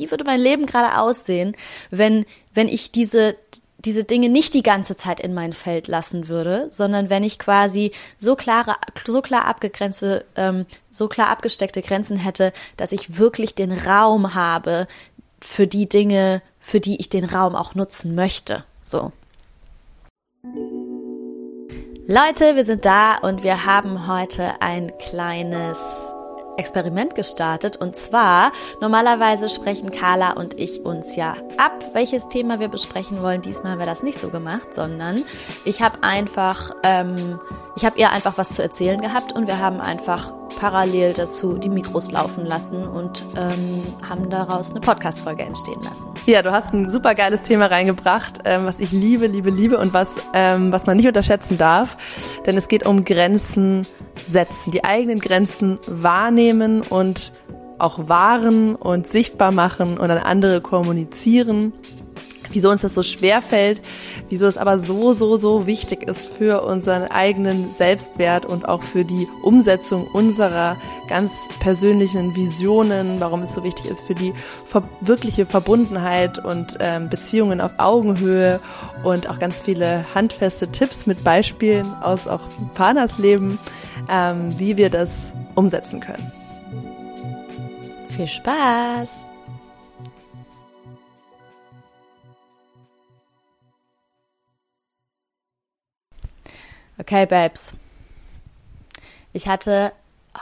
wie würde mein Leben gerade aussehen, wenn, wenn ich diese, diese Dinge nicht die ganze Zeit in mein Feld lassen würde, sondern wenn ich quasi so klare, so klar abgegrenzte, ähm, so klar abgesteckte Grenzen hätte, dass ich wirklich den Raum habe für die Dinge, für die ich den Raum auch nutzen möchte. So. Leute, wir sind da und wir haben heute ein kleines Experiment gestartet. Und zwar, normalerweise sprechen Carla und ich uns ja ab, welches Thema wir besprechen wollen. Diesmal haben wir das nicht so gemacht, sondern ich habe einfach, ähm, ich habe ihr einfach was zu erzählen gehabt und wir haben einfach parallel dazu die Mikros laufen lassen und ähm, haben daraus eine Podcast-Folge entstehen lassen. Ja, du hast ein super geiles Thema reingebracht, ähm, was ich liebe, liebe, liebe und was, ähm, was man nicht unterschätzen darf. Denn es geht um Grenzen setzen, die eigenen Grenzen wahrnehmen und auch wahren und sichtbar machen und an andere kommunizieren wieso uns das so schwer fällt, wieso es aber so, so, so wichtig ist für unseren eigenen Selbstwert und auch für die Umsetzung unserer ganz persönlichen Visionen, warum es so wichtig ist für die wirkliche Verbundenheit und ähm, Beziehungen auf Augenhöhe und auch ganz viele handfeste Tipps mit Beispielen aus auch Fanas Leben, ähm, wie wir das umsetzen können. Viel Spaß! Okay, Babes. Ich hatte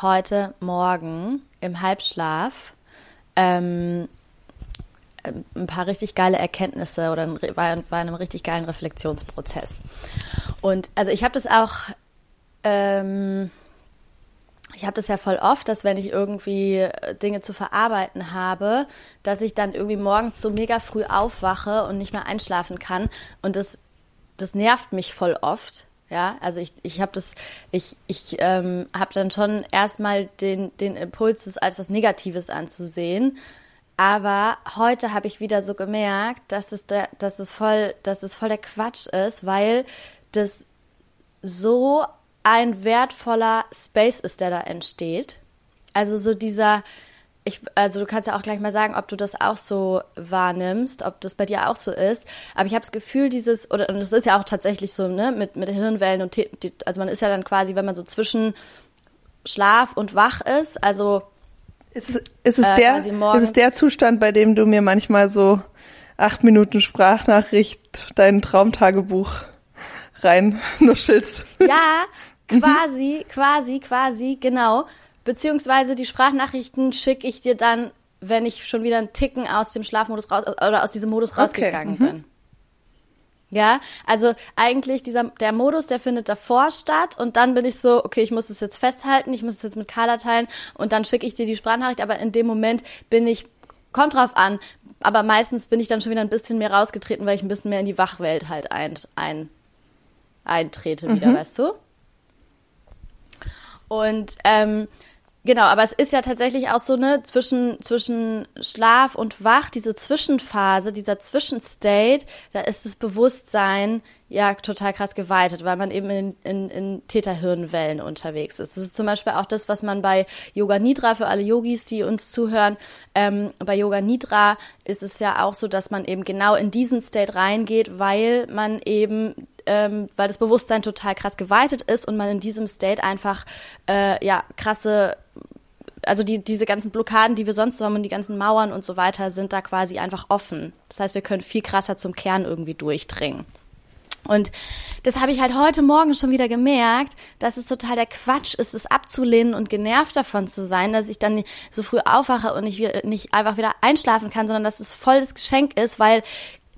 heute Morgen im Halbschlaf ähm, ein paar richtig geile Erkenntnisse oder war, war in einem richtig geilen Reflexionsprozess. Und also ich habe das auch, ähm, ich habe das ja voll oft, dass wenn ich irgendwie Dinge zu verarbeiten habe, dass ich dann irgendwie morgens so mega früh aufwache und nicht mehr einschlafen kann. Und das, das nervt mich voll oft ja, also ich, ich habe das, ich, ich ähm, habe dann schon erstmal den, den Impuls, das als was Negatives anzusehen. Aber heute habe ich wieder so gemerkt, dass es, der, dass, es voll, dass es voll der Quatsch ist, weil das so ein wertvoller Space ist, der da entsteht. Also so dieser, ich, also du kannst ja auch gleich mal sagen, ob du das auch so wahrnimmst, ob das bei dir auch so ist. Aber ich habe das Gefühl, dieses, oder und es ist ja auch tatsächlich so, ne, mit, mit Hirnwellen und also man ist ja dann quasi, wenn man so zwischen Schlaf und wach ist, also ist, ist, es, äh, der, ist es der Zustand, bei dem du mir manchmal so acht Minuten Sprachnachricht dein Traumtagebuch rein nuschelst? Ja, quasi, quasi, quasi, genau. Beziehungsweise die Sprachnachrichten schicke ich dir dann, wenn ich schon wieder einen Ticken aus dem Schlafmodus raus oder aus diesem Modus rausgegangen okay. mhm. bin. Ja, also eigentlich dieser der Modus, der findet davor statt und dann bin ich so, okay, ich muss es jetzt festhalten, ich muss es jetzt mit Carla teilen und dann schicke ich dir die Sprachnachricht, aber in dem Moment bin ich kommt drauf an, aber meistens bin ich dann schon wieder ein bisschen mehr rausgetreten, weil ich ein bisschen mehr in die Wachwelt halt ein, ein eintrete wieder, mhm. weißt du? Und ähm, Genau, aber es ist ja tatsächlich auch so ne zwischen zwischen Schlaf und Wach, diese Zwischenphase, dieser Zwischenstate, da ist das Bewusstsein ja total krass geweitet, weil man eben in, in, in Täterhirnwellen unterwegs ist. Das ist zum Beispiel auch das, was man bei Yoga Nidra für alle Yogis, die uns zuhören. Ähm, bei Yoga Nidra ist es ja auch so, dass man eben genau in diesen State reingeht, weil man eben ähm, weil das Bewusstsein total krass geweitet ist und man in diesem State einfach äh, ja krasse also die, diese ganzen Blockaden, die wir sonst so haben und die ganzen Mauern und so weiter, sind da quasi einfach offen. Das heißt, wir können viel krasser zum Kern irgendwie durchdringen. Und das habe ich halt heute Morgen schon wieder gemerkt, dass es total der Quatsch ist, es abzulehnen und genervt davon zu sein, dass ich dann so früh aufwache und wieder, nicht einfach wieder einschlafen kann, sondern dass es voll das Geschenk ist, weil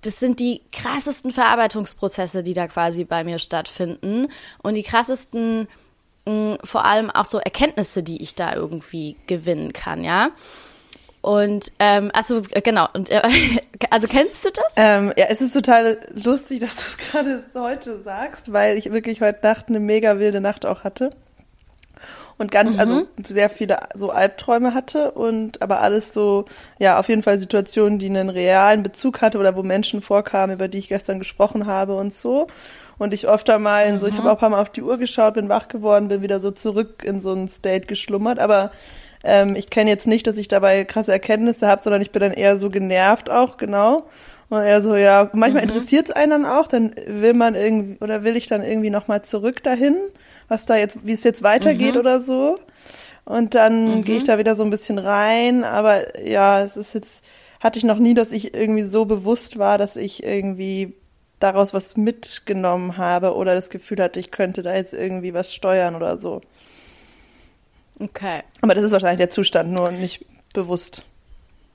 das sind die krassesten Verarbeitungsprozesse, die da quasi bei mir stattfinden und die krassesten vor allem auch so Erkenntnisse, die ich da irgendwie gewinnen kann, ja. Und ähm, also genau, und äh, also kennst du das? Ähm, ja, es ist total lustig, dass du es gerade heute sagst, weil ich wirklich heute Nacht eine mega wilde Nacht auch hatte. Und ganz, also mhm. also sehr viele so Albträume hatte und aber alles so, ja, auf jeden Fall Situationen, die einen realen Bezug hatte oder wo Menschen vorkamen, über die ich gestern gesprochen habe und so und ich öfter mal in so, mhm. ich habe auch ein paar Mal auf die Uhr geschaut, bin wach geworden, bin wieder so zurück in so ein State geschlummert, aber ähm, ich kenne jetzt nicht, dass ich dabei krasse Erkenntnisse habe, sondern ich bin dann eher so genervt auch, genau. Und eher so, ja, manchmal mhm. interessiert es einen dann auch, dann will man irgendwie, oder will ich dann irgendwie nochmal zurück dahin, was da jetzt, wie es jetzt weitergeht mhm. oder so. Und dann mhm. gehe ich da wieder so ein bisschen rein, aber ja, es ist jetzt, hatte ich noch nie, dass ich irgendwie so bewusst war, dass ich irgendwie daraus was mitgenommen habe oder das Gefühl hatte, ich könnte da jetzt irgendwie was steuern oder so. Okay. Aber das ist wahrscheinlich der Zustand, nur nicht bewusst.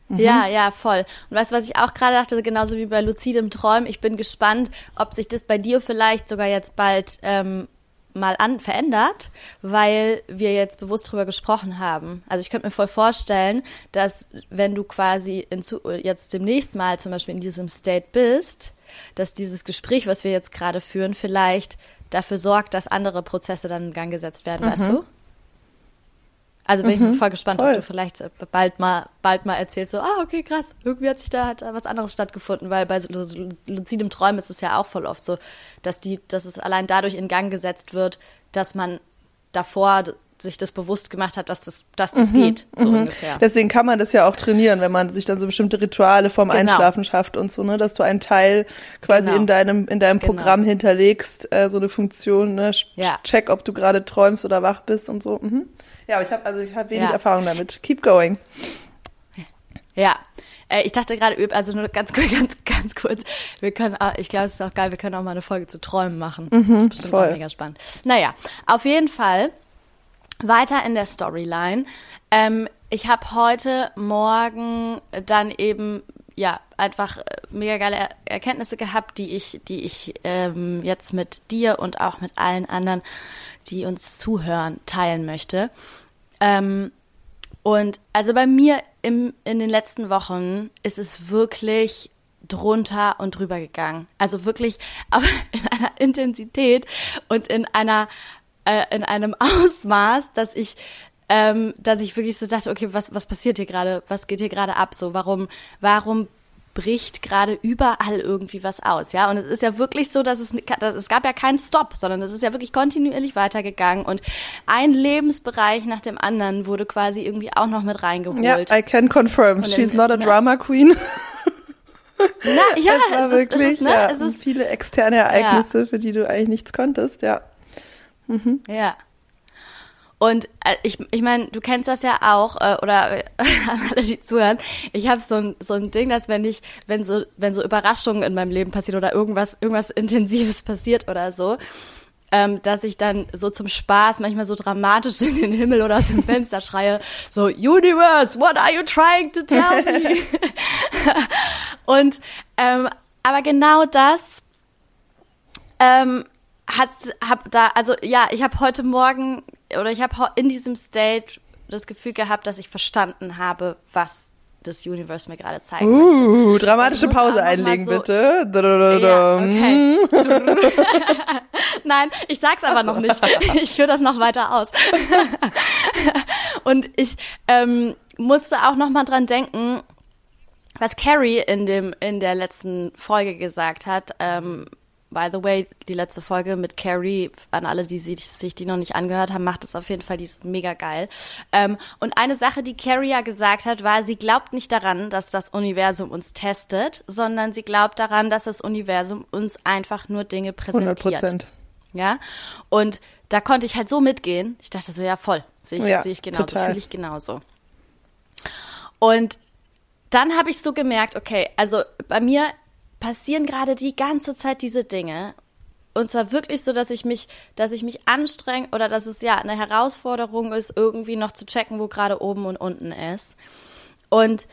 Mhm. Ja, ja, voll. Und weißt du, was ich auch gerade dachte, genauso wie bei luzidem Träumen, ich bin gespannt, ob sich das bei dir vielleicht sogar jetzt bald ähm, mal an verändert, weil wir jetzt bewusst drüber gesprochen haben. Also ich könnte mir voll vorstellen, dass wenn du quasi in, jetzt demnächst mal zum Beispiel in diesem State bist, dass dieses Gespräch, was wir jetzt gerade führen, vielleicht dafür sorgt, dass andere Prozesse dann in Gang gesetzt werden, mhm. weißt du? Also bin mhm, ich voll gespannt, voll. ob du vielleicht äh, bald mal, bald mal erzählst, so, ah, okay, krass, irgendwie hat sich da hat was anderes stattgefunden, weil bei so luzidem Träumen ist es ja auch voll oft so, dass die, dass es allein dadurch in Gang gesetzt wird, dass man davor sich das bewusst gemacht hat, dass das, dass das mhm, geht, so mhm. ungefähr. Deswegen kann man das ja auch trainieren, wenn man sich dann so bestimmte Rituale vorm genau. Einschlafen schafft und so, ne, dass du einen Teil quasi genau. in deinem, in deinem genau. Programm hinterlegst, äh, so eine Funktion, ne, ja. check, ob du gerade träumst oder wach bist und so. Mhm. Ja, aber ich habe also ich habe wenig ja. Erfahrung damit. Keep going. Ja, äh, ich dachte gerade, also nur ganz, ganz, ganz kurz, wir können, ich glaube, es ist auch geil, wir können auch mal eine Folge zu Träumen machen. Mhm, das ist bestimmt voll. auch mega spannend. Naja, auf jeden Fall weiter in der Storyline. Ähm, ich habe heute Morgen dann eben ja einfach äh, mega geile Erkenntnisse gehabt, die ich, die ich ähm, jetzt mit dir und auch mit allen anderen die uns zuhören, teilen möchte. Ähm, und also bei mir im, in den letzten Wochen ist es wirklich drunter und drüber gegangen. Also wirklich, aber in einer Intensität und in einer äh, in einem Ausmaß, dass ich ähm, dass ich wirklich so dachte, okay, was was passiert hier gerade? Was geht hier gerade ab? So, warum warum bricht gerade überall irgendwie was aus, ja. Und es ist ja wirklich so, dass es, dass es gab ja keinen Stopp, sondern es ist ja wirklich kontinuierlich weitergegangen und ein Lebensbereich nach dem anderen wurde quasi irgendwie auch noch mit reingeholt. Ja, I can confirm. She's not a drama queen. Na, ja, es war es wirklich ist, es ist, ne? ja, es ist, viele externe Ereignisse, ja. für die du eigentlich nichts konntest, ja. Mhm. Ja. Und äh, ich, ich meine, du kennst das ja auch, äh, oder äh, an alle, die zuhören. Ich habe so ein, so ein Ding, dass wenn ich, wenn so, wenn so Überraschungen in meinem Leben passieren oder irgendwas, irgendwas Intensives passiert oder so, ähm, dass ich dann so zum Spaß manchmal so dramatisch in den Himmel oder aus dem Fenster schreie, so Universe, what are you trying to tell me? Und ähm, aber genau das ähm, hat hab da also ja ich habe heute Morgen oder ich habe in diesem State das Gefühl gehabt, dass ich verstanden habe, was das Universe mir gerade zeigen uh, möchte. dramatische Pause einlegen, so, bitte. Ja, okay. Nein, ich sag's aber noch nicht. Ich führe das noch weiter aus. Und ich ähm, musste auch noch mal dran denken, was Carrie in dem in der letzten Folge gesagt hat. Ähm, By the way, die letzte Folge mit Carrie, an alle, die sich, sich die noch nicht angehört haben, macht es auf jeden Fall, die ist mega geil. Ähm, und eine Sache, die Carrie ja gesagt hat, war, sie glaubt nicht daran, dass das Universum uns testet, sondern sie glaubt daran, dass das Universum uns einfach nur Dinge präsentiert. 100% Ja. Und da konnte ich halt so mitgehen. Ich dachte so, ja, voll. Sehe ich, ja, sehe ich genauso, fühle ich genauso. Und dann habe ich so gemerkt, okay, also bei mir passieren gerade die ganze Zeit diese Dinge. Und zwar wirklich so, dass ich mich, dass ich mich anstrenge oder dass es ja eine Herausforderung ist, irgendwie noch zu checken, wo gerade oben und unten ist. Und,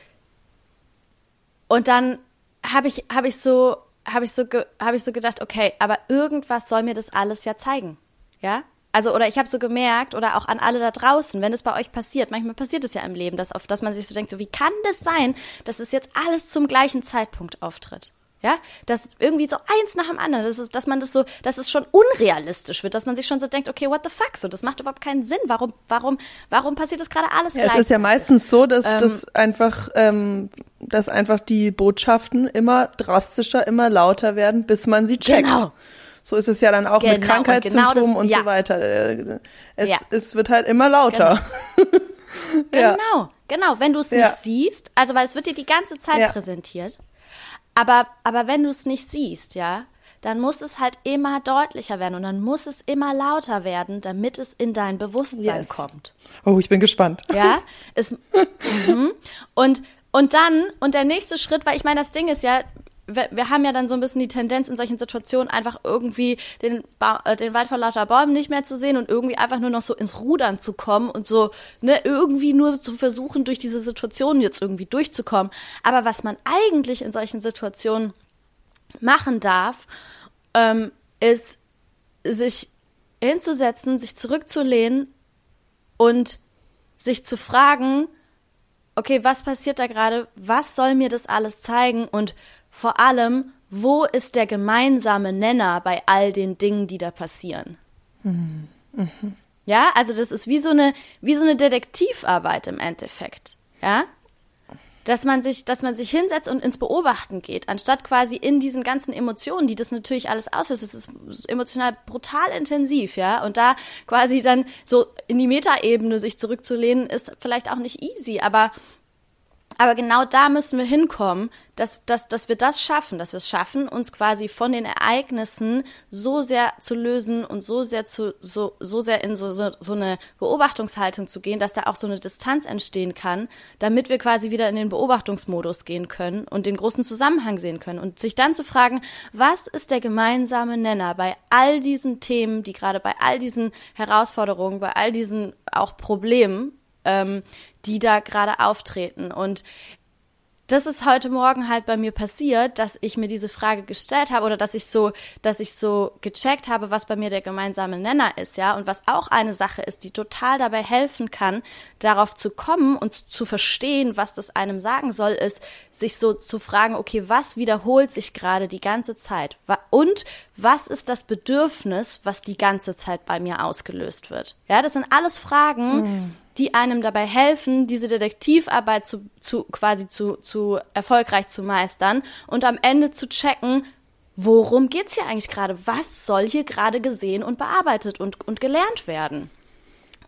und dann habe ich, habe ich so, habe ich so, habe ich so gedacht, okay, aber irgendwas soll mir das alles ja zeigen. Ja? Also, oder ich habe so gemerkt, oder auch an alle da draußen, wenn es bei euch passiert, manchmal passiert es ja im Leben, dass, auf, dass man sich so denkt, so, wie kann das sein, dass es jetzt alles zum gleichen Zeitpunkt auftritt? Ja, dass irgendwie so eins nach dem anderen, das ist, dass man das so, dass es schon unrealistisch wird, dass man sich schon so denkt, okay, what the fuck, so, das macht überhaupt keinen Sinn. Warum, warum, warum passiert das gerade alles ja, Es ist ja meistens so, dass ähm, das einfach, ähm, dass einfach die Botschaften immer drastischer, immer lauter werden, bis man sie checkt. Genau. So ist es ja dann auch genau, mit Krankheitssymptomen und, genau das, und ja. so weiter. Es, ja. es wird halt immer lauter. Genau. Ja. Genau, genau. Wenn du es ja. nicht siehst, also weil es wird dir die ganze Zeit ja. präsentiert, aber, aber wenn du es nicht siehst, ja, dann muss es halt immer deutlicher werden und dann muss es immer lauter werden, damit es in dein Bewusstsein yes. kommt. Oh, ich bin gespannt. Ja, es, mhm. und und dann und der nächste Schritt, weil ich meine, das Ding ist ja, wir, wir, haben ja dann so ein bisschen die Tendenz in solchen Situationen einfach irgendwie den, ba äh, den Wald vor lauter Bäumen nicht mehr zu sehen und irgendwie einfach nur noch so ins Rudern zu kommen und so ne, irgendwie nur zu versuchen, durch diese Situation jetzt irgendwie durchzukommen. Aber was man eigentlich in solchen Situationen machen darf, ähm, ist sich hinzusetzen, sich zurückzulehnen und sich zu fragen, okay, was passiert da gerade? Was soll mir das alles zeigen? Und vor allem, wo ist der gemeinsame Nenner bei all den Dingen, die da passieren? Mhm. Ja, also das ist wie so eine, wie so eine Detektivarbeit im Endeffekt. Ja, dass man sich, dass man sich hinsetzt und ins Beobachten geht, anstatt quasi in diesen ganzen Emotionen, die das natürlich alles auslöst. Es ist emotional brutal intensiv, ja. Und da quasi dann so in die Metaebene sich zurückzulehnen, ist vielleicht auch nicht easy, aber aber genau da müssen wir hinkommen, dass, dass, dass wir das schaffen, dass wir es schaffen, uns quasi von den Ereignissen so sehr zu lösen und so sehr zu, so, so sehr in so, so, so eine Beobachtungshaltung zu gehen, dass da auch so eine Distanz entstehen kann, damit wir quasi wieder in den Beobachtungsmodus gehen können und den großen Zusammenhang sehen können. Und sich dann zu fragen, was ist der gemeinsame Nenner bei all diesen Themen, die gerade bei all diesen Herausforderungen, bei all diesen auch Problemen, ähm, die da gerade auftreten. Und das ist heute Morgen halt bei mir passiert, dass ich mir diese Frage gestellt habe oder dass ich so, dass ich so gecheckt habe, was bei mir der gemeinsame Nenner ist, ja, und was auch eine Sache ist, die total dabei helfen kann, darauf zu kommen und zu verstehen, was das einem sagen soll, ist, sich so zu fragen, okay, was wiederholt sich gerade die ganze Zeit und was ist das Bedürfnis, was die ganze Zeit bei mir ausgelöst wird? Ja, das sind alles Fragen, mm die einem dabei helfen, diese Detektivarbeit zu, zu quasi zu, zu erfolgreich zu meistern und am Ende zu checken, worum geht's hier eigentlich gerade? Was soll hier gerade gesehen und bearbeitet und, und gelernt werden?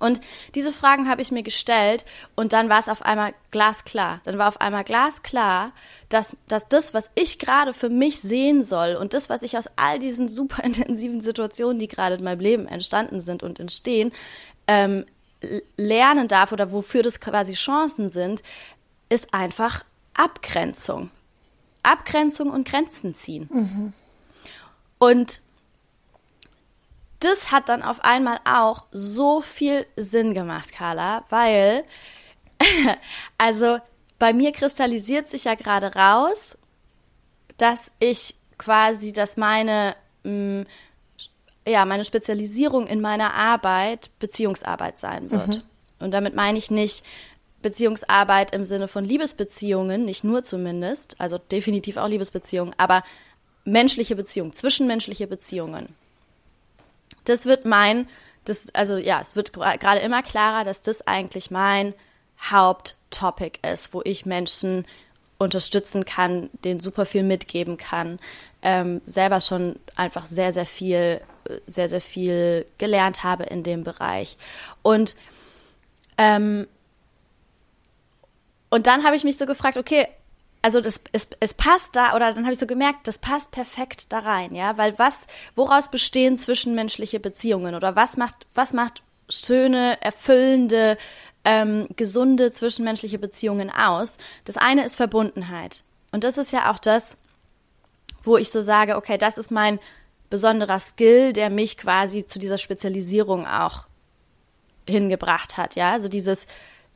Und diese Fragen habe ich mir gestellt und dann war es auf einmal glasklar. Dann war auf einmal glasklar, dass, dass das, was ich gerade für mich sehen soll und das, was ich aus all diesen super intensiven Situationen, die gerade in meinem Leben entstanden sind und entstehen, ähm, lernen darf oder wofür das quasi Chancen sind, ist einfach Abgrenzung. Abgrenzung und Grenzen ziehen. Mhm. Und das hat dann auf einmal auch so viel Sinn gemacht, Carla, weil, also bei mir kristallisiert sich ja gerade raus, dass ich quasi, dass meine mh, mm, ja, meine Spezialisierung in meiner Arbeit Beziehungsarbeit sein wird. Mhm. Und damit meine ich nicht Beziehungsarbeit im Sinne von Liebesbeziehungen, nicht nur zumindest, also definitiv auch Liebesbeziehungen, aber menschliche Beziehungen, zwischenmenschliche Beziehungen. Das wird mein, das, also ja, es wird gerade immer klarer, dass das eigentlich mein Haupttopic ist, wo ich Menschen unterstützen kann, denen super viel mitgeben kann, ähm, selber schon einfach sehr, sehr viel sehr, sehr viel gelernt habe in dem Bereich. Und, ähm, und dann habe ich mich so gefragt, okay, also das, es, es passt da, oder dann habe ich so gemerkt, das passt perfekt da rein, ja, weil was, woraus bestehen zwischenmenschliche Beziehungen oder was macht, was macht schöne, erfüllende, ähm, gesunde zwischenmenschliche Beziehungen aus? Das eine ist Verbundenheit. Und das ist ja auch das, wo ich so sage, okay, das ist mein besonderer Skill, der mich quasi zu dieser Spezialisierung auch hingebracht hat. Ja, also dieses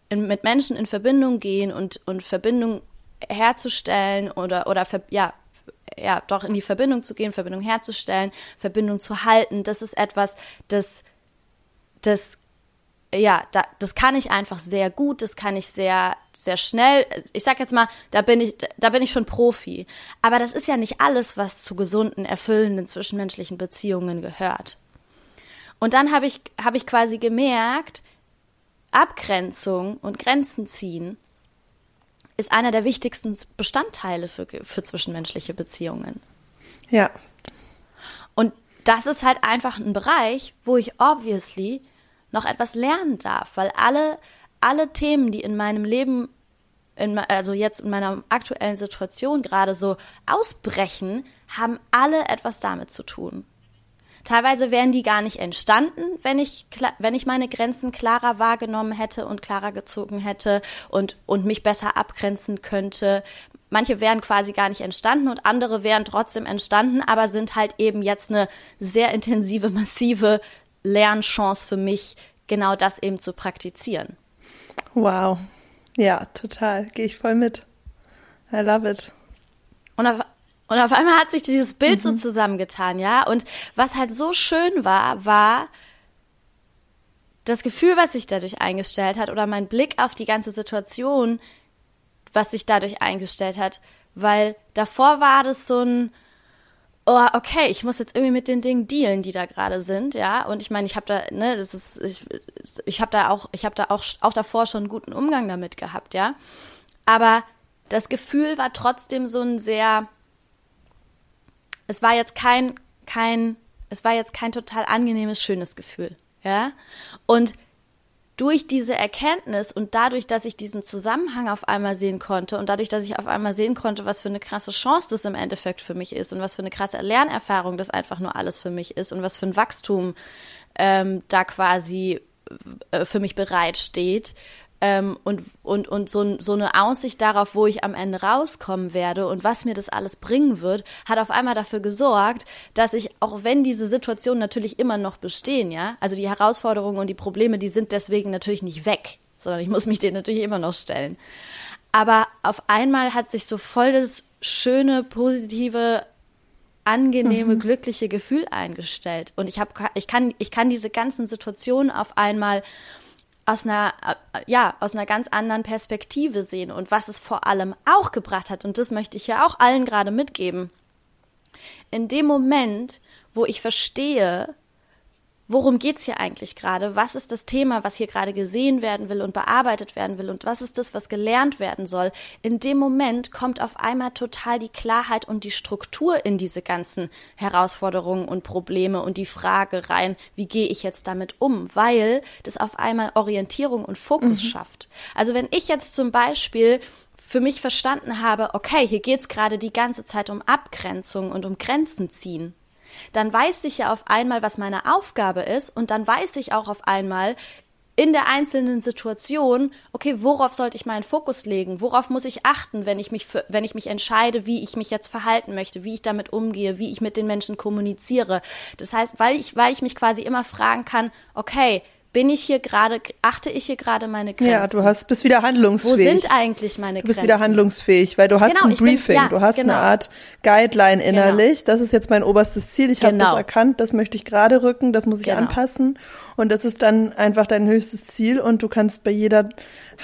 in, mit Menschen in Verbindung gehen und, und Verbindung herzustellen oder, oder ja, ja, doch in die Verbindung zu gehen, Verbindung herzustellen, Verbindung zu halten, das ist etwas, das, das ja, da, das kann ich einfach sehr gut, das kann ich sehr, sehr schnell. Ich sag jetzt mal, da bin ich, da bin ich schon Profi. Aber das ist ja nicht alles, was zu gesunden, erfüllenden zwischenmenschlichen Beziehungen gehört. Und dann habe ich, habe ich quasi gemerkt, Abgrenzung und Grenzen ziehen ist einer der wichtigsten Bestandteile für, für zwischenmenschliche Beziehungen. Ja. Und das ist halt einfach ein Bereich, wo ich obviously noch etwas lernen darf, weil alle, alle Themen, die in meinem Leben, in, also jetzt in meiner aktuellen Situation gerade so ausbrechen, haben alle etwas damit zu tun. Teilweise wären die gar nicht entstanden, wenn ich, wenn ich meine Grenzen klarer wahrgenommen hätte und klarer gezogen hätte und, und mich besser abgrenzen könnte. Manche wären quasi gar nicht entstanden und andere wären trotzdem entstanden, aber sind halt eben jetzt eine sehr intensive, massive Lernchance für mich, genau das eben zu praktizieren. Wow. Ja, total. Gehe ich voll mit. I love it. Und auf, und auf einmal hat sich dieses Bild mhm. so zusammengetan, ja. Und was halt so schön war, war das Gefühl, was sich dadurch eingestellt hat oder mein Blick auf die ganze Situation, was sich dadurch eingestellt hat. Weil davor war das so ein, oh, okay, ich muss jetzt irgendwie mit den Dingen dealen, die da gerade sind, ja. Und ich meine, ich habe da, ne, das ist, ich, ich habe da auch, ich habe da auch, auch davor schon einen guten Umgang damit gehabt, ja. Aber das Gefühl war trotzdem so ein sehr, es war jetzt kein, kein, es war jetzt kein total angenehmes, schönes Gefühl, ja. Und durch diese Erkenntnis und dadurch, dass ich diesen Zusammenhang auf einmal sehen konnte und dadurch, dass ich auf einmal sehen konnte, was für eine krasse Chance das im Endeffekt für mich ist und was für eine krasse Lernerfahrung das einfach nur alles für mich ist und was für ein Wachstum ähm, da quasi äh, für mich bereitsteht, ähm, und, und, und so, so eine Aussicht darauf, wo ich am Ende rauskommen werde und was mir das alles bringen wird, hat auf einmal dafür gesorgt, dass ich, auch wenn diese Situationen natürlich immer noch bestehen, ja, also die Herausforderungen und die Probleme, die sind deswegen natürlich nicht weg, sondern ich muss mich denen natürlich immer noch stellen. Aber auf einmal hat sich so voll das schöne, positive, angenehme, mhm. glückliche Gefühl eingestellt. Und ich habe, ich kann, ich kann diese ganzen Situationen auf einmal aus einer, äh, ja, aus einer ganz anderen Perspektive sehen und was es vor allem auch gebracht hat. Und das möchte ich ja auch allen gerade mitgeben. In dem Moment, wo ich verstehe, worum geht's hier eigentlich gerade? Was ist das Thema, was hier gerade gesehen werden will und bearbeitet werden will? Und was ist das, was gelernt werden soll? In dem Moment kommt auf einmal total die Klarheit und die Struktur in diese ganzen Herausforderungen und Probleme und die Frage rein, wie gehe ich jetzt damit um? Weil das auf einmal Orientierung und Fokus mhm. schafft. Also wenn ich jetzt zum Beispiel für mich verstanden habe, okay, hier geht's gerade die ganze Zeit um Abgrenzung und um Grenzen ziehen dann weiß ich ja auf einmal, was meine Aufgabe ist und dann weiß ich auch auf einmal, in der einzelnen Situation, okay, worauf sollte ich meinen Fokus legen? Worauf muss ich achten, wenn ich mich für, wenn ich mich entscheide, wie ich mich jetzt verhalten möchte, wie ich damit umgehe, wie ich mit den Menschen kommuniziere? Das heißt, weil ich, weil ich mich quasi immer fragen kann, okay, bin ich hier gerade, achte ich hier gerade meine Grenzen? Ja, du hast, bist wieder handlungsfähig. Wo sind eigentlich meine Grenzen? Du bist wieder handlungsfähig, weil du hast genau, ein Briefing, bin, ja, du hast genau. eine Art Guideline genau. innerlich. Genau. Das ist jetzt mein oberstes Ziel. Ich habe das genau. erkannt, das möchte ich gerade rücken, das muss ich genau. anpassen. Und das ist dann einfach dein höchstes Ziel und du kannst bei jeder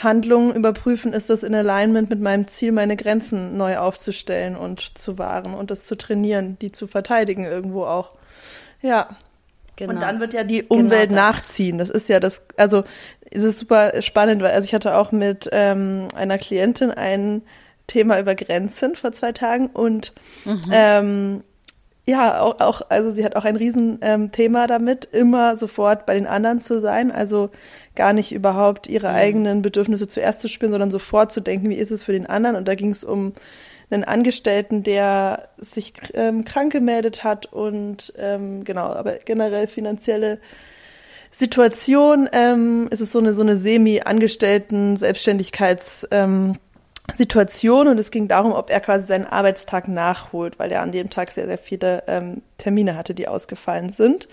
Handlung überprüfen, ist das in Alignment mit meinem Ziel, meine Grenzen neu aufzustellen und zu wahren und das zu trainieren, die zu verteidigen irgendwo auch. Ja, Genau. Und dann wird ja die genau Umwelt genau das. nachziehen. Das ist ja das, also es ist super spannend, weil also ich hatte auch mit ähm, einer Klientin ein Thema über Grenzen vor zwei Tagen und mhm. ähm, ja, auch, auch, also sie hat auch ein Riesenthema ähm, damit, immer sofort bei den anderen zu sein, also gar nicht überhaupt ihre mhm. eigenen Bedürfnisse zuerst zu spüren, sondern sofort zu denken, wie ist es für den anderen? Und da ging es um einen Angestellten, der sich ähm, krank gemeldet hat und ähm, genau, aber generell finanzielle Situation ähm, ist es so eine so eine semi-angestellten Selbstständigkeits ähm, Situation und es ging darum, ob er quasi seinen Arbeitstag nachholt, weil er an dem Tag sehr sehr viele ähm, Termine hatte, die ausgefallen sind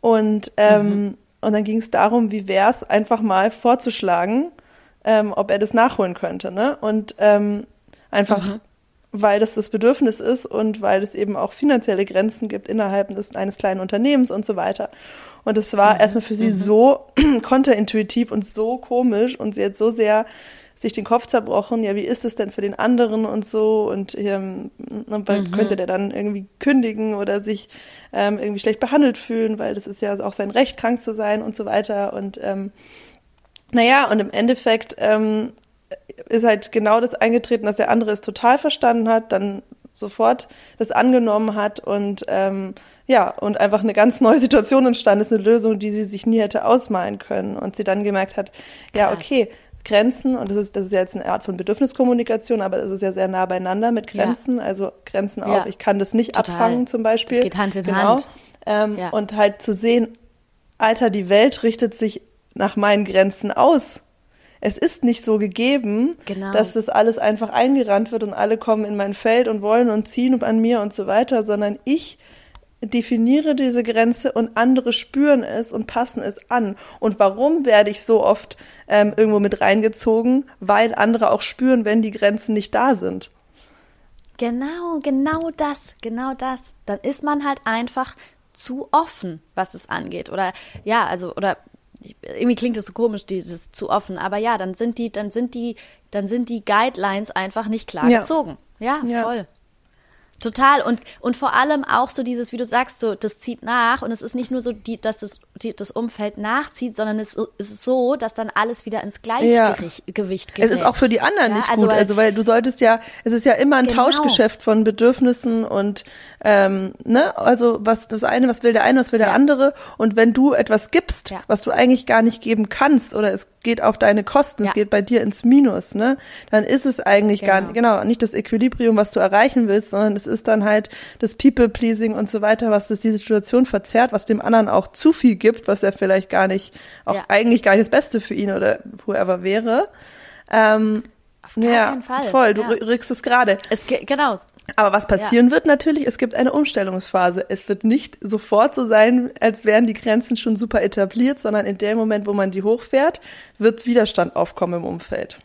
und ähm, mhm. und dann ging es darum, wie wäre es einfach mal vorzuschlagen, ähm, ob er das nachholen könnte, ne? Und ähm, einfach mhm weil das das Bedürfnis ist und weil es eben auch finanzielle Grenzen gibt innerhalb des, eines kleinen Unternehmens und so weiter. Und es war mhm. erstmal für sie mhm. so konterintuitiv und so komisch und sie hat so sehr sich den Kopf zerbrochen, ja, wie ist es denn für den anderen und so und ähm, mhm. könnte der dann irgendwie kündigen oder sich ähm, irgendwie schlecht behandelt fühlen, weil das ist ja auch sein Recht, krank zu sein und so weiter und ähm, naja, und im Endeffekt ähm, ist halt genau das eingetreten, dass der andere es total verstanden hat. Dann sofort das angenommen hat und ähm, ja, und einfach eine ganz neue Situation entstanden ist, eine Lösung, die sie sich nie hätte ausmalen können. Und sie dann gemerkt hat, ja, Krass. okay, Grenzen, und das ist, das ist ja jetzt eine Art von Bedürfniskommunikation, aber es ist ja sehr nah beieinander mit Grenzen, also Grenzen auch, Ja. ich kann das nicht Total. abfangen zum Beispiel. Das geht Hand in genau. Hand. Ähm, Ja. Und halt zu sehen, Alter, die Welt richtet sich nach meinen Grenzen aus. Es ist nicht so gegeben, Genau. dass das alles einfach eingerannt wird und alle kommen in mein Feld und wollen und ziehen an mir und so weiter, sondern ich definiere diese Grenze und andere spüren es und passen es an. Und warum werde ich so oft ähm, irgendwo mit reingezogen? Weil andere auch spüren, wenn die Grenzen nicht da sind. Genau, genau das, genau das. Dann ist man halt einfach zu offen, was es angeht. Oder ja, also, oder irgendwie klingt es so komisch, dieses zu offen, aber ja, dann sind die, dann sind die, dann sind die Guidelines einfach nicht klar Ja. gezogen. Ja, Ja. voll. Total. Und, und vor allem auch so dieses, wie du sagst, so, das zieht nach. Und es ist nicht nur so, die, dass das, die, das Umfeld nachzieht, sondern es ist so, dass dann alles wieder ins Gleichgewicht Gewicht gerät. Es ist auch für die anderen Ja, nicht also, gut. weil- Also weil du solltest ja, es ist ja immer ein Genau. Tauschgeschäft von Bedürfnissen und ähm, ne, also was das eine, was will der eine, was will der Ja. andere. Und wenn du etwas gibst, Ja. was du eigentlich gar nicht geben kannst, oder es geht auf deine Kosten, Ja. es geht bei dir ins Minus, ne, dann ist es eigentlich gar Genau. nicht, genau, nicht das Equilibrium, was du erreichen willst, sondern es ist dann halt das People-Pleasing und so weiter, was das die Situation verzerrt, was dem anderen auch zu viel gibt, was er vielleicht gar nicht, auch Ja. eigentlich gar nicht das Beste für ihn oder whoever wäre. Ähm, Auf gar ja, keinen Fall. voll, du Ja. rü- rückst es gerade. Es, ge- genau. Aber was passieren wird natürlich, es gibt eine Umstellungsphase. Es wird nicht sofort so sein, als wären die Grenzen schon super etabliert, sondern in dem Moment, wo man die hochfährt, wird Widerstand aufkommen im Umfeld.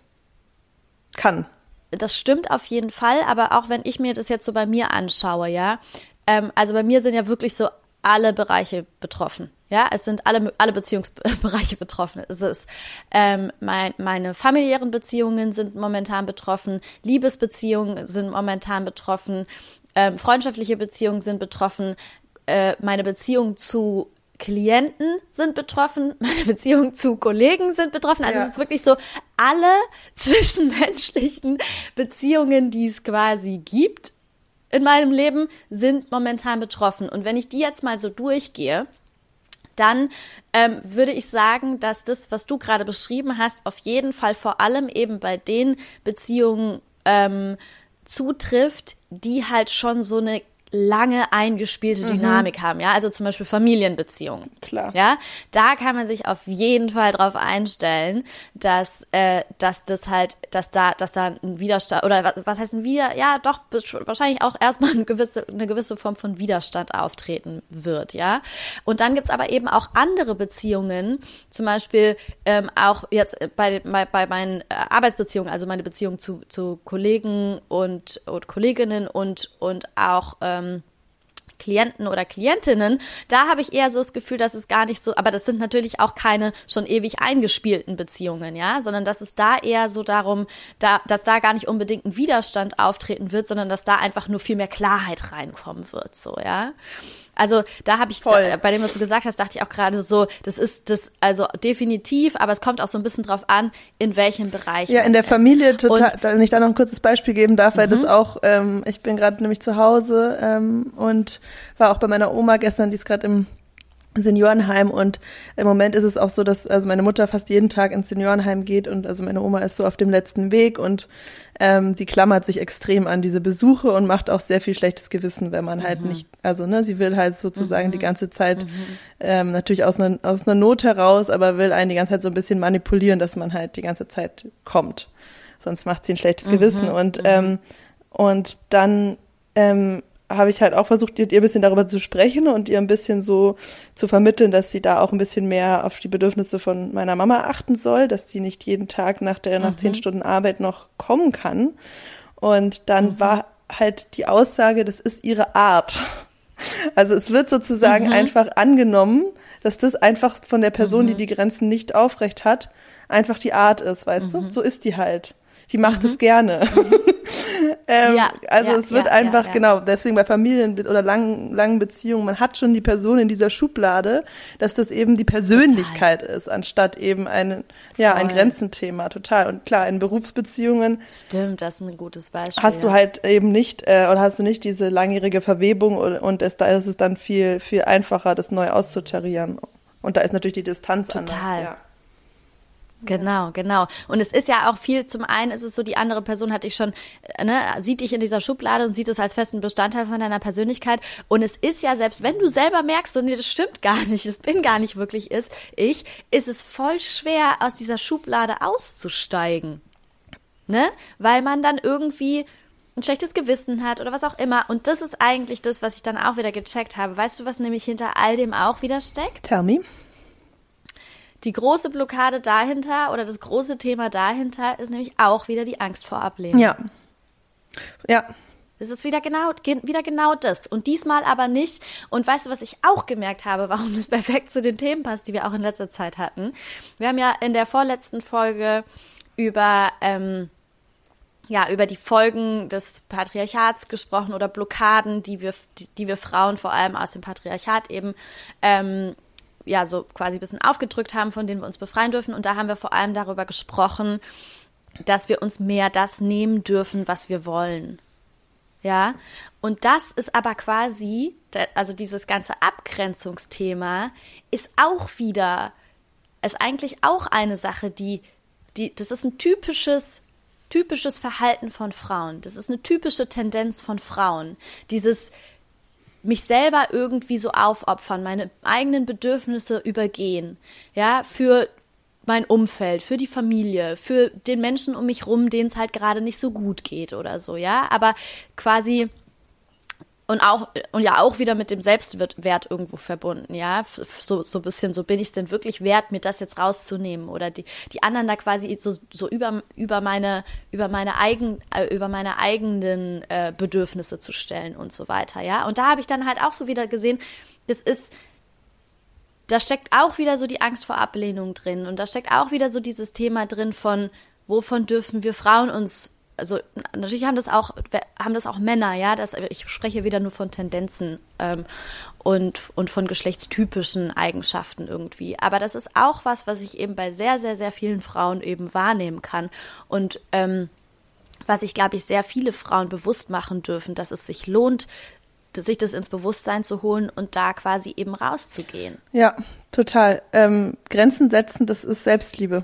Kann. Das stimmt auf jeden Fall, aber auch wenn ich mir das jetzt so bei mir anschaue, ja, ähm, also bei mir sind ja wirklich so alle Bereiche betroffen. Ja, es sind alle, alle Beziehungsbereiche betroffen. Es ist, ähm, mein, meine familiären Beziehungen sind momentan betroffen, Liebesbeziehungen sind momentan betroffen, ähm, freundschaftliche Beziehungen sind betroffen, äh, meine Beziehung zu Klienten sind betroffen, meine Beziehung zu Kollegen sind betroffen. Also Ja. es ist wirklich so, alle zwischenmenschlichen Beziehungen, die es quasi gibt in meinem Leben, sind momentan betroffen. Und wenn ich die jetzt mal so durchgehe, dann ähm, würde ich sagen, dass das, was du gerade beschrieben hast, auf jeden Fall vor allem eben bei den Beziehungen ähm, zutrifft, die halt schon so eine lange eingespielte Dynamik haben, ja, also zum Beispiel Familienbeziehungen. Klar. Ja, da kann man sich auf jeden Fall drauf einstellen, dass, äh, dass das halt, dass da, dass da ein Widerstand oder was, was heißt ein Wider, ja, doch wahrscheinlich auch erstmal eine gewisse, eine gewisse Form von Widerstand auftreten wird, ja. Und dann gibt's aber eben auch andere Beziehungen, zum Beispiel ähm, auch jetzt bei, bei, bei meinen äh, Arbeitsbeziehungen, also meine Beziehung zu, zu Kollegen und, und Kolleginnen und, und auch ähm, Klienten oder Klientinnen, da habe ich eher so das Gefühl, dass es gar nicht so, aber das sind natürlich auch keine schon ewig eingespielten Beziehungen, ja, sondern dass es da eher so darum, da, dass da gar nicht unbedingt ein Widerstand auftreten wird, sondern dass da einfach nur viel mehr Klarheit reinkommen wird, so, ja. Also da habe ich, da, bei dem, was du gesagt hast, dachte ich auch gerade so, das ist das, also definitiv, aber es kommt auch so ein bisschen drauf an, in welchem Bereich. Ja, in der ist. Familie total, Und- wenn ich da noch ein kurzes Beispiel geben darf, weil Mhm. das auch, ähm, ich bin gerade nämlich zu Hause ähm, und war auch bei meiner Oma gestern, die ist gerade im Seniorenheim und im Moment ist es auch so, dass also meine Mutter fast jeden Tag ins Seniorenheim geht und also meine Oma ist so auf dem letzten Weg und ähm, die klammert sich extrem an diese Besuche und macht auch sehr viel schlechtes Gewissen, wenn man halt nicht, also ne, sie will halt sozusagen die ganze Zeit ähm, natürlich aus einer, aus einer Not heraus, aber will einen die ganze Zeit so ein bisschen manipulieren, dass man halt die ganze Zeit kommt. Sonst macht sie ein schlechtes Gewissen und ähm, und dann ähm, habe ich halt auch versucht, mit ihr ein bisschen darüber zu sprechen und ihr ein bisschen so zu vermitteln, dass sie da auch ein bisschen mehr auf die Bedürfnisse von meiner Mama achten soll, dass sie nicht jeden Tag nach der nach zehn Stunden Arbeit noch kommen kann. Und dann war halt die Aussage, das ist ihre Art. Also es wird sozusagen einfach angenommen, dass das einfach von der Person, die die Grenzen nicht aufrecht hat, einfach die Art ist, weißt du? So ist die halt. Die macht es gerne. ähm, Ja, also ja, es wird ja, einfach, genau, deswegen bei Familien oder langen, langen Beziehungen, man hat schon die Person in dieser Schublade, dass das eben die Persönlichkeit ist, anstatt eben ein, ja, ein. Grenzenthema, total. Und klar, in Berufsbeziehungen Stimmt, das ist ein gutes Beispiel. hast du halt eben nicht, äh, oder hast du nicht diese langjährige Verwebung und, und es, da ist es dann viel, viel einfacher, das neu auszutarieren. Und da ist natürlich die Distanz anders. Total. Ja. Genau, genau. Und es ist ja auch viel, zum einen ist es so, die andere Person hat dich schon, äh, ne, sieht dich in dieser Schublade und sieht es als festen Bestandteil von deiner Persönlichkeit. Und es ist ja, selbst wenn du selber merkst, so, nee, das stimmt gar nicht, es bin gar nicht wirklich ist, ich, ist es voll schwer, aus dieser Schublade auszusteigen. Ne? Weil man dann irgendwie ein schlechtes Gewissen hat oder was auch immer. Und das ist eigentlich das, was ich dann auch wieder gecheckt habe. Weißt du, was nämlich hinter all dem auch wieder steckt? Tell me. Die große Blockade dahinter oder das große Thema dahinter ist nämlich auch wieder die Angst vor Ablehnung. Ja. Ja. Es ist wieder genau, ge- wieder genau das. Und diesmal aber nicht. Und weißt du, was ich auch gemerkt habe, warum das perfekt zu den Themen passt, die wir auch in letzter Zeit hatten? Wir haben ja in der vorletzten Folge über, ähm, ja, über die Folgen des Patriarchats gesprochen oder Blockaden, die wir, die, die wir Frauen vor allem aus dem Patriarchat eben, ähm, ja, so quasi ein bisschen aufgedrückt haben, von denen wir uns befreien dürfen. Und da haben wir vor allem darüber gesprochen, dass wir uns mehr das nehmen dürfen, was wir wollen. Ja, und das ist aber quasi, also dieses ganze Abgrenzungsthema ist auch wieder, ist eigentlich auch eine Sache, die, die, das ist ein typisches, typisches Verhalten von Frauen. Das ist eine typische Tendenz von Frauen. Dieses, mich selber irgendwie so aufopfern, meine eigenen Bedürfnisse übergehen, ja, für mein Umfeld, für die Familie, für den Menschen um mich rum, denen es halt gerade nicht so gut geht oder so, ja, aber quasi und auch und ja auch wieder mit dem Selbstwert Wert irgendwo verbunden, ja, so so ein bisschen so bin ich es denn wirklich wert, mir das jetzt rauszunehmen? Oder die die anderen da quasi so so über über meine über meine eigen äh, über meine eigenen äh, Bedürfnisse zu stellen und so weiter, ja, und da habe ich dann halt auch so wieder gesehen, das ist da steckt auch wieder so die Angst vor Ablehnung drin. Und da steckt auch wieder so dieses Thema drin von wovon dürfen wir Frauen uns also natürlich haben das auch haben das auch Männer ja das ich spreche wieder nur von Tendenzen ähm, und und von geschlechtstypischen Eigenschaften irgendwie aber das ist auch was was ich eben bei sehr sehr sehr vielen Frauen eben wahrnehmen kann und ähm, was ich glaube ich sehr viele Frauen bewusst machen dürfen dass es sich lohnt sich das ins Bewusstsein zu holen und da quasi eben rauszugehen. Ja, total. Ähm, Grenzen setzen, das ist Selbstliebe.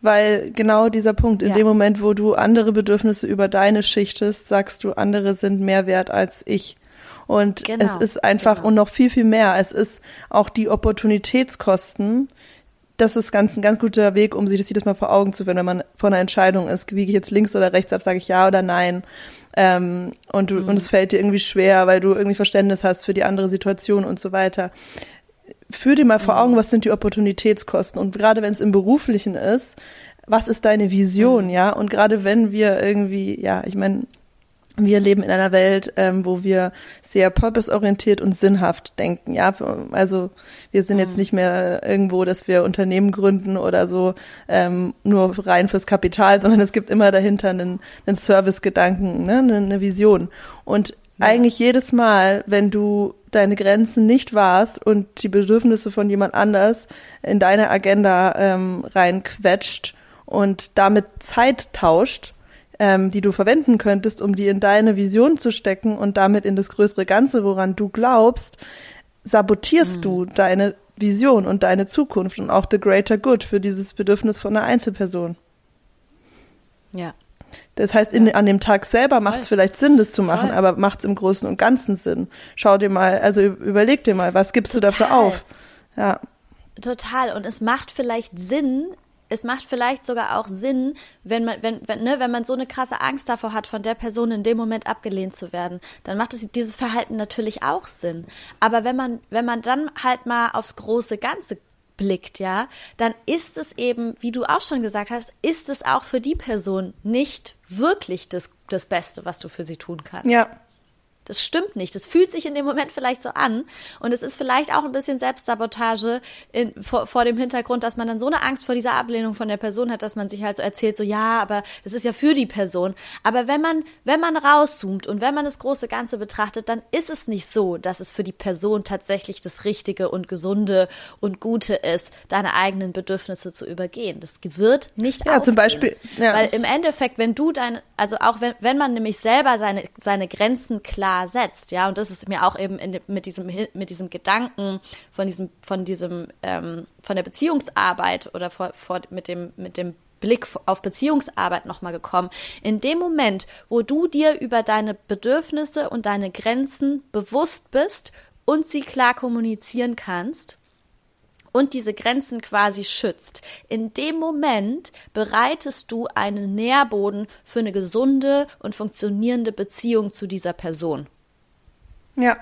Weil genau dieser Punkt, in Ja. dem Moment, wo du andere Bedürfnisse über deine schichtest, sagst du, andere sind mehr wert als ich. Und Genau, es ist einfach genau. und noch viel, viel mehr. Es ist auch die Opportunitätskosten. Das ist ganz, ein ganz guter Weg, um sich das jedes Mal vor Augen zu führen, wenn man vor einer Entscheidung ist, wiege ich jetzt links oder rechts ab, sage ich ja oder nein. Ähm, und du, und es fällt dir irgendwie schwer, weil du irgendwie Verständnis hast für die andere Situation und so weiter führ dir mal vor Augen, was sind die Opportunitätskosten und gerade wenn es im beruflichen ist, was ist deine Vision, ja? Und gerade wenn wir irgendwie, ja, ich meine, wir leben in einer Welt, ähm, wo wir sehr purpose-orientiert und sinnhaft denken, ja. Also wir sind jetzt nicht mehr irgendwo, dass wir Unternehmen gründen oder so ähm, nur rein fürs Kapital, sondern es gibt immer dahinter einen, einen Service-Gedanken, ne? eine, eine Vision. Und eigentlich jedes Mal, wenn du deine Grenzen nicht wahrst und die Bedürfnisse von jemand anders in deine Agenda ähm, reinquetscht und damit Zeit tauscht, ähm, die du verwenden könntest, um die in deine Vision zu stecken und damit in das größere Ganze, woran du glaubst, sabotierst du deine Vision und deine Zukunft und auch the greater good für dieses Bedürfnis von einer Einzelperson. Ja. Das heißt, in, an dem Tag selber macht es vielleicht Sinn, das zu machen, Voll. aber macht es im Großen und Ganzen Sinn. Schau dir mal, also überleg dir mal, was gibst du dafür Total. auf? Ja, Total. Und es macht vielleicht Sinn, es macht vielleicht sogar auch Sinn, wenn man, wenn, wenn, ne, wenn man so eine krasse Angst davor hat, von der Person in dem Moment abgelehnt zu werden, dann macht es dieses Verhalten natürlich auch Sinn. Aber wenn man, wenn man dann halt mal aufs große Ganze blickt, ja, dann ist es eben, wie du auch schon gesagt hast, ist es auch für die Person nicht wirklich das, das Beste, was du für sie tun kannst. ja, Das stimmt nicht. Das fühlt sich in dem Moment vielleicht so an. Und es ist vielleicht auch ein bisschen Selbstsabotage in, vor, vor dem Hintergrund, dass man dann so eine Angst vor dieser Ablehnung von der Person hat, dass man sich halt so erzählt, so ja, aber das ist ja für die Person. Aber wenn man, wenn man rauszoomt und wenn man das große Ganze betrachtet, dann ist es nicht so, dass es für die Person tatsächlich das Richtige und Gesunde und Gute ist, deine eigenen Bedürfnisse zu übergehen. Das wird nicht Ja, aufgehen. zum Beispiel. Ja. Weil im Endeffekt, wenn du dein, also auch wenn, wenn man nämlich selber seine, seine Grenzen klar klar setzt, ja, und das ist mir auch eben in, mit diesem mit diesem Gedanken von diesem von diesem ähm, von der Beziehungsarbeit oder vor, vor, mit dem mit dem Blick auf Beziehungsarbeit nochmal gekommen. In dem Moment, wo du dir über deine Bedürfnisse und deine Grenzen bewusst bist und sie klar kommunizieren kannst, und diese Grenzen quasi schützt. In dem Moment bereitest du einen Nährboden für eine gesunde und funktionierende Beziehung zu dieser Person. Ja.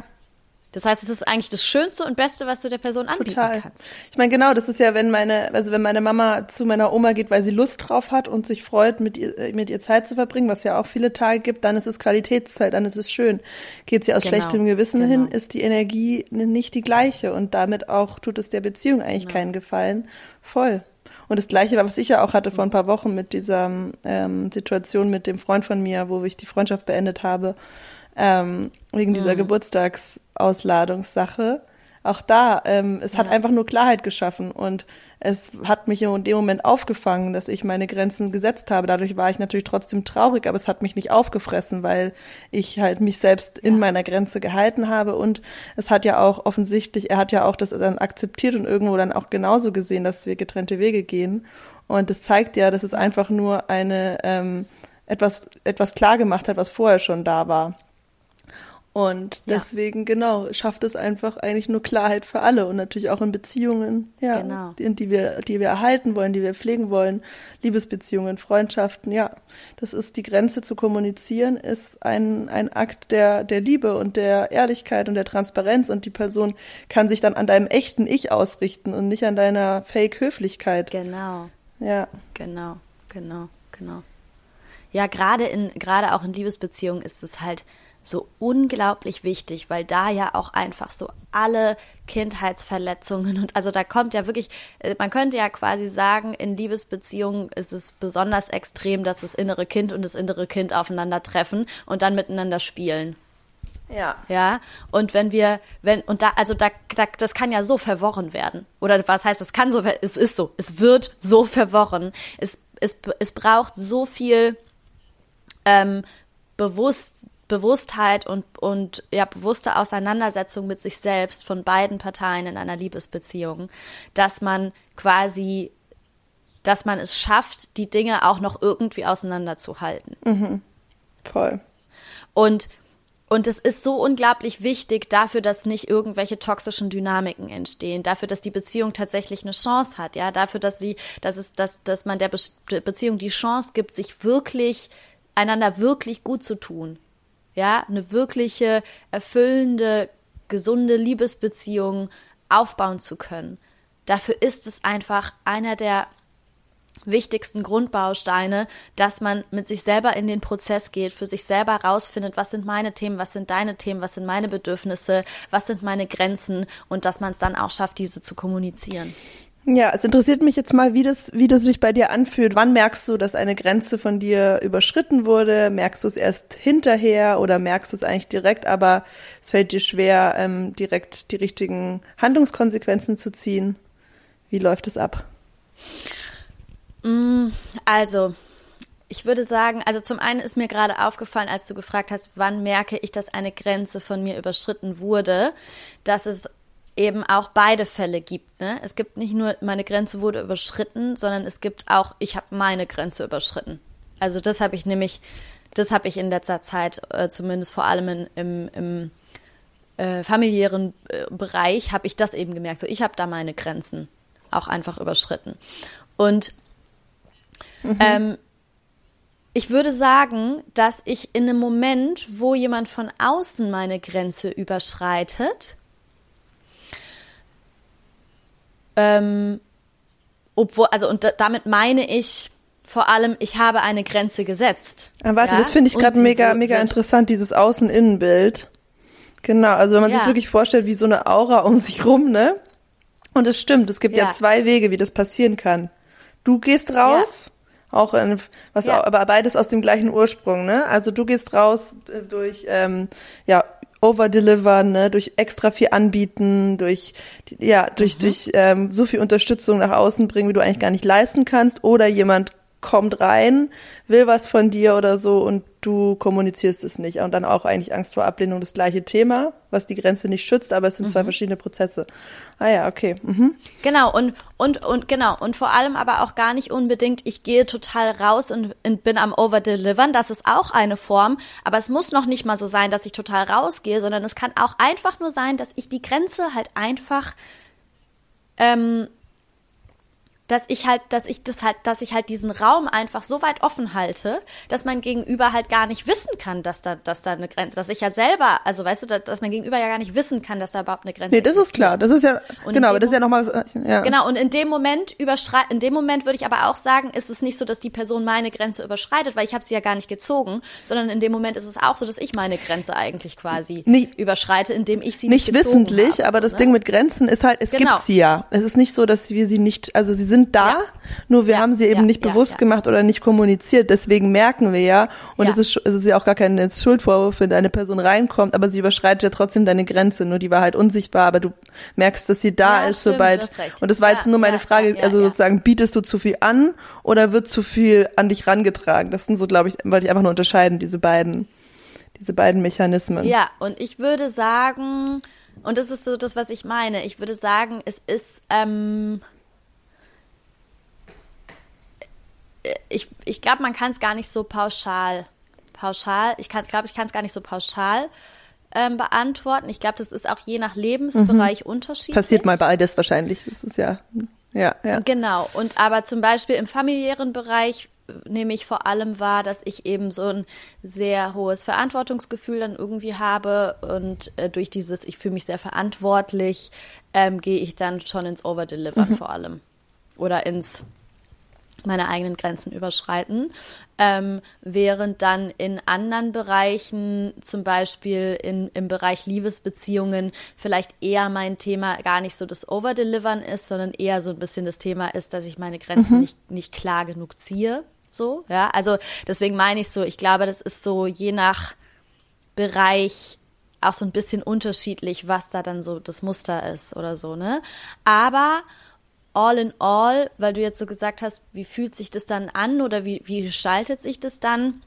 Das heißt, es ist eigentlich das Schönste und Beste, was du der Person anbieten Total. kannst. Ich meine, genau, das ist ja, wenn meine, also wenn meine Mama zu meiner Oma geht, weil sie Lust drauf hat und sich freut, mit ihr, äh, mit ihr Zeit zu verbringen, was ja auch viele Tage gibt, dann ist es Qualitätszeit, dann ist es schön. Geht sie aus genau. schlechtem Gewissen genau. hin, ist die Energie nicht die gleiche und damit auch tut es der Beziehung eigentlich genau. keinen Gefallen. Voll. Und das Gleiche war, was ich ja auch hatte vor ein paar Wochen mit dieser ähm, Situation mit dem Freund von mir, wo ich die Freundschaft beendet habe ähm, wegen dieser mhm. Geburtstagsausladungssache. Auch da, ähm, es ja. hat einfach nur Klarheit geschaffen und es hat mich in dem Moment aufgefangen, dass ich meine Grenzen gesetzt habe. Dadurch war ich natürlich trotzdem traurig, aber es hat mich nicht aufgefressen, weil ich halt mich selbst in meiner Grenze gehalten habe. Und es hat ja auch offensichtlich, er hat ja auch das dann akzeptiert und irgendwo dann auch genauso gesehen, dass wir getrennte Wege gehen. Und das zeigt ja, dass es einfach nur eine ähm, etwas etwas klar gemacht hat, was vorher schon da war. Und deswegen, ja. genau, schafft es einfach eigentlich nur Klarheit für alle und natürlich auch in Beziehungen, ja, genau. die, die, wir, die wir erhalten wollen, die wir pflegen wollen, Liebesbeziehungen, Freundschaften, ja. Das ist die Grenze zu kommunizieren, ist ein, ein Akt der, der Liebe und der Ehrlichkeit und der Transparenz und die Person kann sich dann an deinem echten Ich ausrichten und nicht an deiner Fake-Höflichkeit. Genau. Ja. Genau, genau, genau. Ja, gerade in, gerade auch in Liebesbeziehungen ist es halt, so unglaublich wichtig, weil da ja auch einfach so alle Kindheitsverletzungen und also da kommt ja wirklich, äh, man könnte ja quasi sagen, in Liebesbeziehungen ist es besonders extrem, dass das innere Kind und das innere Kind aufeinandertreffen und dann miteinander spielen. Ja. Ja. Und wenn wir, wenn, und da, also da, da, das kann ja so verworren werden. Oder was heißt, das kann so, es ist so, es wird so verworren. Es, es, es braucht so viel ähm, bewusst, Bewusstheit und, und ja, bewusste Auseinandersetzung mit sich selbst von beiden Parteien in einer Liebesbeziehung, dass man quasi, dass man es schafft, die Dinge auch noch irgendwie auseinanderzuhalten. Mhm. Voll. Und und es ist so unglaublich wichtig dafür, dass nicht irgendwelche toxischen Dynamiken entstehen, dafür, dass die Beziehung tatsächlich eine Chance hat, ja, dafür, dass sie, dass es, dass, dass man der Be Beziehung die Chance gibt, sich wirklich, einander wirklich gut zu tun ja, eine wirkliche, erfüllende, gesunde Liebesbeziehung aufbauen zu können. Dafür ist es einfach einer der wichtigsten Grundbausteine, dass man mit sich selber in den Prozess geht, für sich selber rausfindet, was sind meine Themen, was sind deine Themen, was sind meine Bedürfnisse, was sind meine Grenzen und dass man es dann auch schafft, diese zu kommunizieren. Ja, es interessiert mich jetzt mal, wie das, wie das sich bei dir anfühlt. Wann merkst du, dass eine Grenze von dir überschritten wurde? Merkst du es erst hinterher oder merkst du es eigentlich direkt, aber es fällt dir schwer, ähm, direkt die richtigen Handlungskonsequenzen zu ziehen? Wie läuft es ab? Mm, also, ich würde sagen, also zum einen ist mir gerade aufgefallen, als du gefragt hast, wann merke ich, dass eine Grenze von mir überschritten wurde, dass es eben auch beide Fälle gibt. Ne? Es gibt nicht nur, meine Grenze wurde überschritten, sondern es gibt auch, ich habe meine Grenze überschritten. Also das habe ich nämlich, das habe ich in letzter Zeit, äh, zumindest vor allem in, im, im äh, familiären äh, Bereich, habe ich das eben gemerkt. So, ich habe da meine Grenzen auch einfach überschritten. Und mhm. ähm, ich würde sagen, dass ich in einem Moment, wo jemand von außen meine Grenze überschreitet, ähm, obwohl, also und damit meine ich vor allem, ich habe eine Grenze gesetzt. Ah, warte, ja? das finde ich gerade mega, mega interessant, dieses Außen-Innen-Bild. Genau, also wenn man Ja. sich wirklich vorstellt, wie so eine Aura um sich rum, ne? Und es stimmt, es gibt ja. Zwei Wege, wie das passieren kann. Du gehst raus, auch in, was auch, aber beides aus dem gleichen Ursprung, ne? Also du gehst raus äh, durch ähm, ja overdelivern, ne? durch extra viel anbieten, durch ja durch durch ähm, so viel Unterstützung nach außen bringen, wie du eigentlich gar nicht leisten kannst, oder jemand kommt rein, will was von dir oder so und du kommunizierst es nicht. Und dann auch eigentlich Angst vor Ablehnung, das gleiche Thema, was die Grenze nicht schützt, aber es sind zwei verschiedene Prozesse. Ah ja, okay. Mhm. Genau, und, und, und genau, und vor allem aber auch gar nicht unbedingt, ich gehe total raus und, und bin am Overdelivern. Das ist auch eine Form, aber es muss noch nicht mal so sein, dass ich total rausgehe, sondern es kann auch einfach nur sein, dass ich die Grenze halt einfach ähm, dass ich halt, dass ich das halt, dass ich halt diesen Raum einfach so weit offen halte, dass mein Gegenüber halt gar nicht wissen kann, dass da, dass da eine Grenze, dass ich ja selber, also weißt du, dass, dass mein Gegenüber ja gar nicht wissen kann, dass da überhaupt eine Grenze Nee, das ist klar. Das ist ja, Und genau, aber das ist ja nochmal, ja. Genau, und in dem Moment überschrei in dem Moment würde ich aber auch sagen, ist es nicht so, dass die Person meine Grenze überschreitet, weil ich habe sie ja gar nicht gezogen, sondern in dem Moment ist es auch so, dass ich meine Grenze eigentlich quasi Nicht- überschreite, indem ich sie nicht nicht, wissentlich, habe, aber so, das ne? Ding mit Grenzen ist halt, es Genau. gibt sie ja. Es ist nicht so, dass wir sie nicht, also sie sind da, Ja. nur wir Ja, haben sie eben ja, nicht bewusst gemacht oder nicht kommuniziert. Deswegen merken wir ja, und es, ist, es ist ja auch gar kein Schuldvorwurf, wenn eine Person reinkommt, aber sie überschreitet ja trotzdem deine Grenze, nur die war halt unsichtbar, aber du merkst, dass sie da ist, stimmt, sobald. Und das war jetzt nur meine Frage, also sozusagen, bietest du zu viel an oder wird zu viel an dich rangetragen? Das sind so, glaube ich, wollte ich einfach nur unterscheiden, diese beiden, diese beiden Mechanismen. Ja, und ich würde sagen, und das ist so das, was ich meine, ich würde sagen, es ist, ähm, ich, ich glaube, man kann es gar nicht so pauschal, pauschal, ich glaube, ich kann es gar nicht so pauschal ähm, beantworten. Ich glaube, das ist auch je nach Lebensbereich unterschiedlich. Passiert mal beides wahrscheinlich. Das ist ja, ja, ja. Genau. Und aber zum Beispiel im familiären Bereich äh, nehme ich vor allem wahr, dass ich eben so ein sehr hohes Verantwortungsgefühl dann irgendwie habe und äh, durch dieses, ich fühle mich sehr verantwortlich, ähm, gehe ich dann schon ins Overdelivern vor allem oder ins meine eigenen Grenzen überschreiten, ähm, während dann in anderen Bereichen, zum Beispiel in, im Bereich Liebesbeziehungen, vielleicht eher mein Thema gar nicht so das Overdelivern ist, sondern eher so ein bisschen das Thema ist, dass ich meine Grenzen nicht, nicht klar genug ziehe. So, ja, also deswegen meine ich so, ich glaube, das ist so je nach Bereich auch so ein bisschen unterschiedlich, was da dann so das Muster ist oder so, ne? Aber all in all, weil du jetzt so gesagt hast, wie fühlt sich das dann an oder wie, wie gestaltet sich das dann?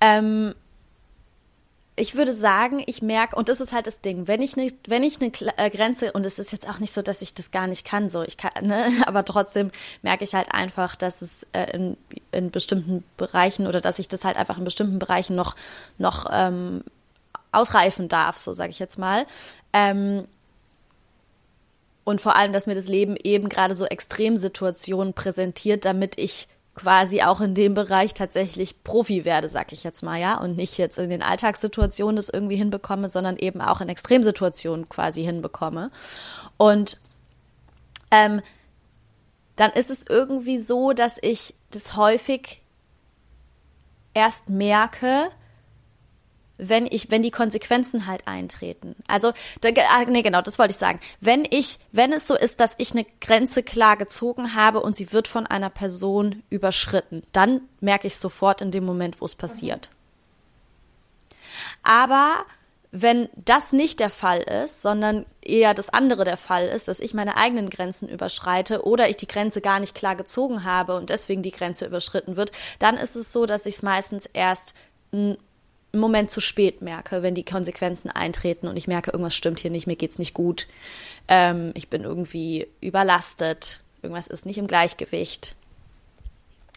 Ähm, ich würde sagen, ich merke, und das ist halt das Ding, wenn ich eine, wenn ich eine äh, Grenze, und es ist jetzt auch nicht so, dass ich das gar nicht kann, so, ich kann, ne, aber trotzdem merke ich halt einfach, dass es äh, in, in bestimmten Bereichen oder dass ich das halt einfach in bestimmten Bereichen noch, noch ähm, ausreifen darf, so sage ich jetzt mal. Ähm, und vor allem, dass mir das Leben eben gerade so Extremsituationen präsentiert, damit ich quasi auch in dem Bereich tatsächlich Profi werde, sag ich jetzt mal, ja, und nicht jetzt in den Alltagssituationen das irgendwie hinbekomme, sondern eben auch in Extremsituationen quasi hinbekomme. Und ähm, dann ist es irgendwie so, dass ich das häufig erst merke, wenn ich, wenn die Konsequenzen halt eintreten. Also, da, ah, nee, genau, das wollte ich sagen. Wenn ich, wenn es so ist, dass ich eine Grenze klar gezogen habe und sie wird von einer Person überschritten, dann merke ich sofort in dem Moment, wo es passiert. Aber wenn das nicht der Fall ist, sondern eher das andere der Fall ist, dass ich meine eigenen Grenzen überschreite oder ich die Grenze gar nicht klar gezogen habe und deswegen die Grenze überschritten wird, dann ist es so, dass ich es meistens erst einen Moment zu spät merke, wenn die Konsequenzen eintreten und ich merke, irgendwas stimmt hier nicht, mir geht's nicht gut, ähm, ich bin irgendwie überlastet, irgendwas ist nicht im Gleichgewicht.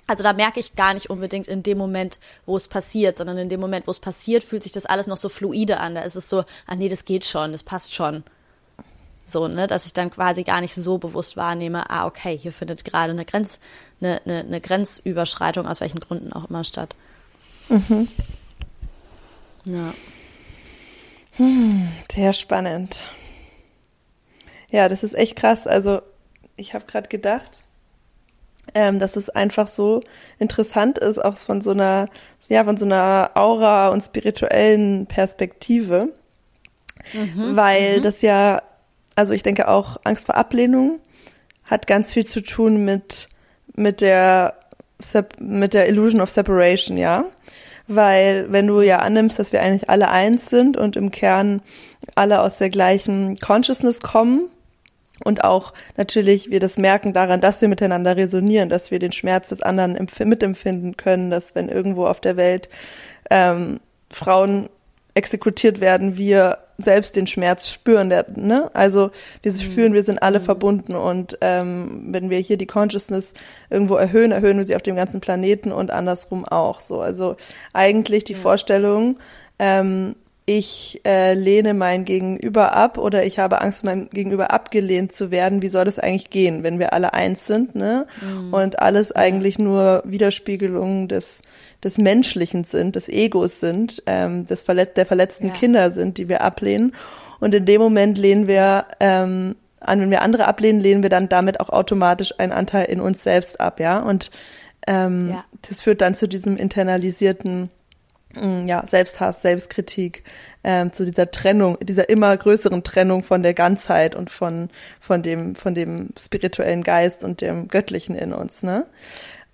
Also da merke ich gar nicht unbedingt in dem Moment, wo es passiert, sondern in dem Moment, wo es passiert, fühlt sich das alles noch so fluide an. Da ist es so, ah nee, das geht schon, das passt schon. So, ne, dass ich dann quasi gar nicht so bewusst wahrnehme, ah, okay, hier findet gerade eine Grenz, eine, eine, eine Grenzüberschreitung, aus welchen Gründen auch immer statt. Ja. Sehr spannend. Ja, das ist echt krass. Also ich habe gerade gedacht, ähm, dass es einfach so interessant ist, auch von so einer, ja, von so einer Aura und spirituellen Perspektive. Mhm, weil mhm. das ja, also ich denke auch Angst vor Ablehnung hat ganz viel zu tun mit, mit der, mit der Illusion of Separation, ja. Weil wenn du ja annimmst, dass wir eigentlich alle eins sind und im Kern alle aus der gleichen Consciousness kommen, und auch natürlich wir das merken daran, dass wir miteinander resonieren, dass wir den Schmerz des anderen mitempfinden können, dass wenn irgendwo auf der Welt ähm, Frauen exekutiert werden, wir selbst den Schmerz spüren. Der, ne? Also wir mhm. spüren, wir sind alle mhm. verbunden und ähm, wenn wir hier die Consciousness irgendwo erhöhen, erhöhen wir sie auf dem ganzen Planeten und andersrum auch. So, also eigentlich die ja. Vorstellung, ähm, ich äh, lehne mein Gegenüber ab oder ich habe Angst, meinem Gegenüber abgelehnt zu werden. Wie soll das eigentlich gehen, wenn wir alle eins sind, ne? Mhm. Und alles eigentlich nur Widerspiegelungen des, des Menschlichen sind, des Egos sind, ähm, des Verlet der verletzten ja. Kinder sind, die wir ablehnen. Und in dem Moment lehnen wir ähm, an, wenn wir andere ablehnen, lehnen wir dann damit auch automatisch einen Anteil in uns selbst ab, ja. Und ähm, ja. das führt dann zu diesem internalisierten ja, Selbsthass, Selbstkritik, ähm, zu dieser Trennung, dieser immer größeren Trennung von der Ganzheit und von, von dem, von dem spirituellen Geist und dem Göttlichen in uns, ne?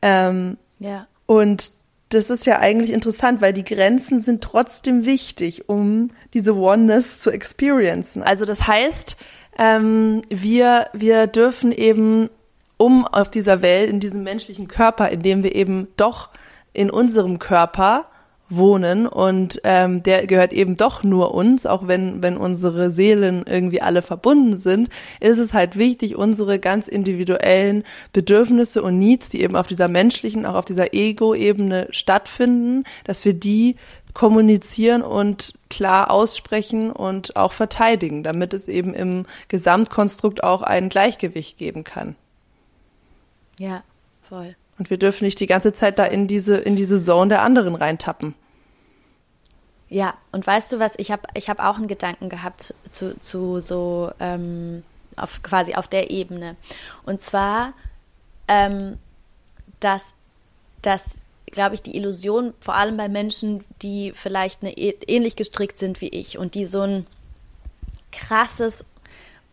Ähm, ja. Und das ist ja eigentlich interessant, weil die Grenzen sind trotzdem wichtig, um diese Oneness zu experiencen. Also das heißt, ähm, wir, wir dürfen eben, um auf dieser Welt, in diesem menschlichen Körper, in dem wir eben doch in unserem Körper wohnen und ähm, der gehört eben doch nur uns, auch wenn, wenn unsere Seelen irgendwie alle verbunden sind, ist es halt wichtig, unsere ganz individuellen Bedürfnisse und Needs, die eben auf dieser menschlichen, auch auf dieser Ego-Ebene stattfinden, dass wir die kommunizieren und klar aussprechen und auch verteidigen, damit es eben im Gesamtkonstrukt auch ein Gleichgewicht geben kann. Ja, voll. Und wir dürfen nicht die ganze Zeit da in diese, in diese Zone der anderen reintappen. Ja, und weißt du was, ich habe ich hab auch einen Gedanken gehabt zu, zu so, ähm, auf, quasi auf der Ebene. Und zwar, ähm, dass, dass glaube ich, die Illusion, vor allem bei Menschen, die vielleicht eine, ähnlich gestrickt sind wie ich und die so ein krasses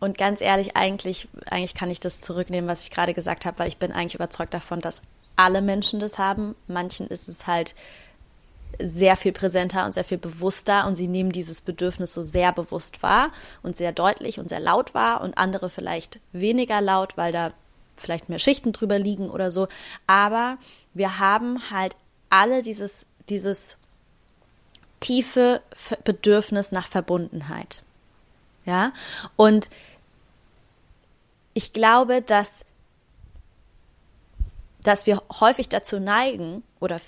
und ganz ehrlich, eigentlich, eigentlich kann ich das zurücknehmen, was ich gerade gesagt habe, weil ich bin eigentlich überzeugt davon, dass alle Menschen das haben. Manchen ist es halt sehr viel präsenter und sehr viel bewusster und sie nehmen dieses Bedürfnis so sehr bewusst wahr und sehr deutlich und sehr laut wahr und andere vielleicht weniger laut, weil da vielleicht mehr Schichten drüber liegen oder so. Aber wir haben halt alle dieses, dieses tiefe Bedürfnis nach Verbundenheit. Ja, und ich glaube, dass, dass wir häufig dazu neigen, oder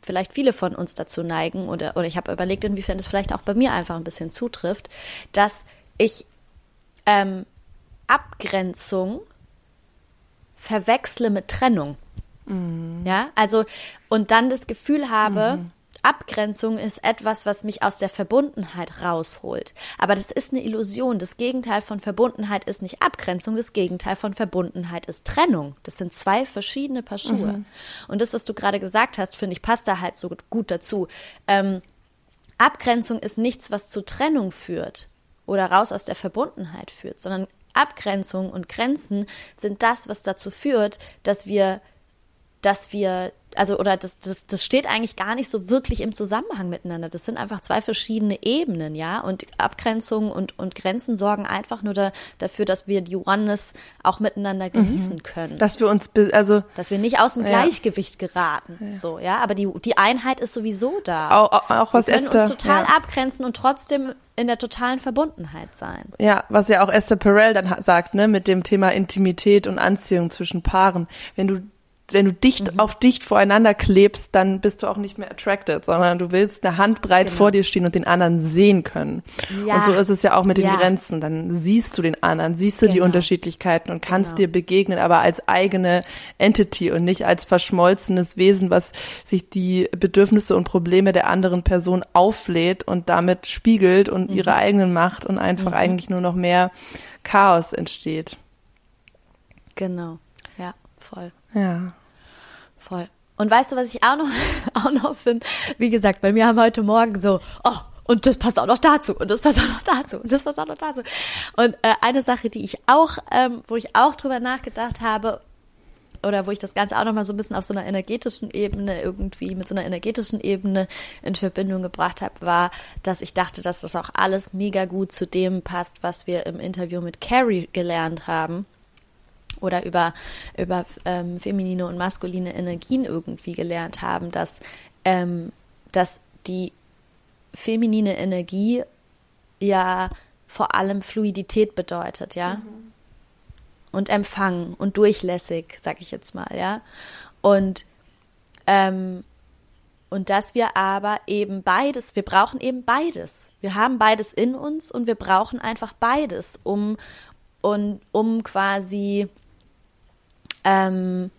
vielleicht viele von uns dazu neigen, oder, oder ich habe überlegt, inwiefern es vielleicht auch bei mir einfach ein bisschen zutrifft, dass ich ähm, Abgrenzung verwechsle mit Trennung. Mhm. Ja, also und dann das Gefühl habe, mhm. Abgrenzung ist etwas, was mich aus der Verbundenheit rausholt. Aber das ist eine Illusion. Das Gegenteil von Verbundenheit ist nicht Abgrenzung, das Gegenteil von Verbundenheit ist Trennung. Das sind zwei verschiedene Paar Schuhe. Mhm. Und das, was du gerade gesagt hast, finde ich, passt da halt so gut dazu. Ähm, Abgrenzung ist nichts, was zu Trennung führt oder raus aus der Verbundenheit führt, sondern Abgrenzung und Grenzen sind das, was dazu führt, dass wir, dass wir also oder das, das, das steht eigentlich gar nicht so wirklich im Zusammenhang miteinander. Das sind einfach zwei verschiedene Ebenen, ja. Und Abgrenzungen und, und Grenzen sorgen einfach nur da, dafür, dass wir die Oneness auch miteinander mhm. genießen mhm. können. Dass wir uns, also. Dass wir nicht aus dem ja. Gleichgewicht geraten. Ja. So, ja. Aber die, die Einheit ist sowieso da. Auch, auch was wir können Esther, uns total ja. abgrenzen und trotzdem in der totalen Verbundenheit sein. Ja, was ja auch Esther Perel dann sagt, ne, mit dem Thema Intimität und Anziehung zwischen Paaren. Wenn du wenn du dicht mhm. auf dicht voreinander klebst, dann bist du auch nicht mehr attracted, sondern du willst eine Handbreit genau. vor dir stehen und den anderen sehen können. Ja. Und so ist es ja auch mit den ja. Grenzen. Dann siehst du den anderen, siehst du genau. die Unterschiedlichkeiten und kannst genau. dir begegnen, aber als eigene Entity und nicht als verschmolzenes Wesen, was sich die Bedürfnisse und Probleme der anderen Person auflädt und damit spiegelt und mhm. ihre eigenen macht und einfach mhm. eigentlich nur noch mehr Chaos entsteht. Genau, ja, voll. Ja. Und weißt du, was ich auch noch, auch noch finde? Wie gesagt, bei mir haben heute Morgen so, oh, und das passt auch noch dazu und das passt auch noch dazu und das passt auch noch dazu. Und äh, eine Sache, die ich auch, ähm, wo ich auch drüber nachgedacht habe oder wo ich das Ganze auch nochmal so ein bisschen auf so einer energetischen Ebene irgendwie mit so einer energetischen Ebene in Verbindung gebracht habe, war, dass ich dachte, dass das auch alles mega gut zu dem passt, was wir im Interview mit Carrie gelernt haben oder über, über ähm, feminine und maskuline Energien irgendwie gelernt haben, dass, ähm, dass die feminine Energie ja vor allem Fluidität bedeutet, ja. Mhm und empfangen und durchlässig, sag ich jetzt mal, ja. Und ähm, und dass wir aber eben beides, wir brauchen eben beides. Wir haben beides in uns und wir brauchen einfach beides, um und um quasi ähm,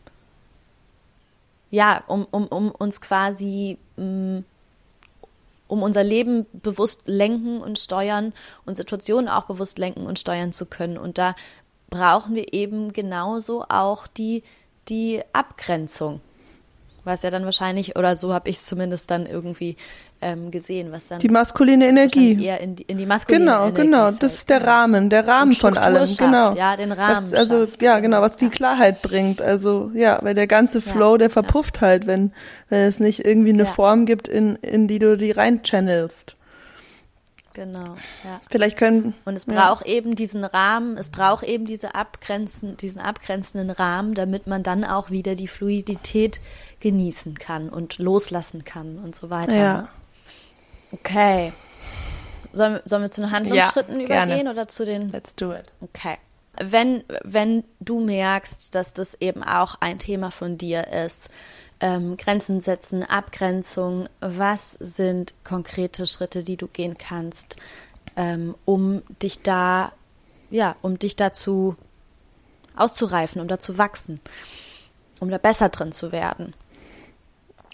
ja, um, um, um uns quasi mm, um unser Leben bewusst lenken und steuern und Situationen auch bewusst lenken und steuern zu können. Und da brauchen wir eben genauso auch die, die Abgrenzung. Was ja dann wahrscheinlich, oder so habe ich es zumindest dann irgendwie ähm, gesehen, was dann. Die maskuline Energie. Eher in die, in die maskuline genau, Energie. Genau, genau. Das ist der Rahmen, der Rahmen von allem. Schafft, genau. Ja, den Rahmen. Was, also, schafft, ja, genau, was die Klarheit bringt. Also, ja, weil der ganze Flow, ja, der verpufft ja. halt, wenn, wenn es nicht irgendwie eine ja. Form gibt, in, in die du die rein channelst. Genau, ja. Vielleicht können. Und es braucht ja. eben diesen Rahmen, es braucht eben diese abgrenzen, diesen abgrenzenden Rahmen, damit man dann auch wieder die Fluidität genießen kann und loslassen kann und so weiter. Ja. Okay. Sollen, sollen wir zu den Handlungsschritten ja, übergehen gerne. oder zu den. Let's do it. Okay. Wenn, wenn du merkst, dass das eben auch ein Thema von dir ist, ähm, Grenzen setzen, Abgrenzung. Was sind konkrete Schritte, die du gehen kannst, ähm, um dich da, ja, um dich dazu auszureifen, um da zu wachsen, um da besser drin zu werden?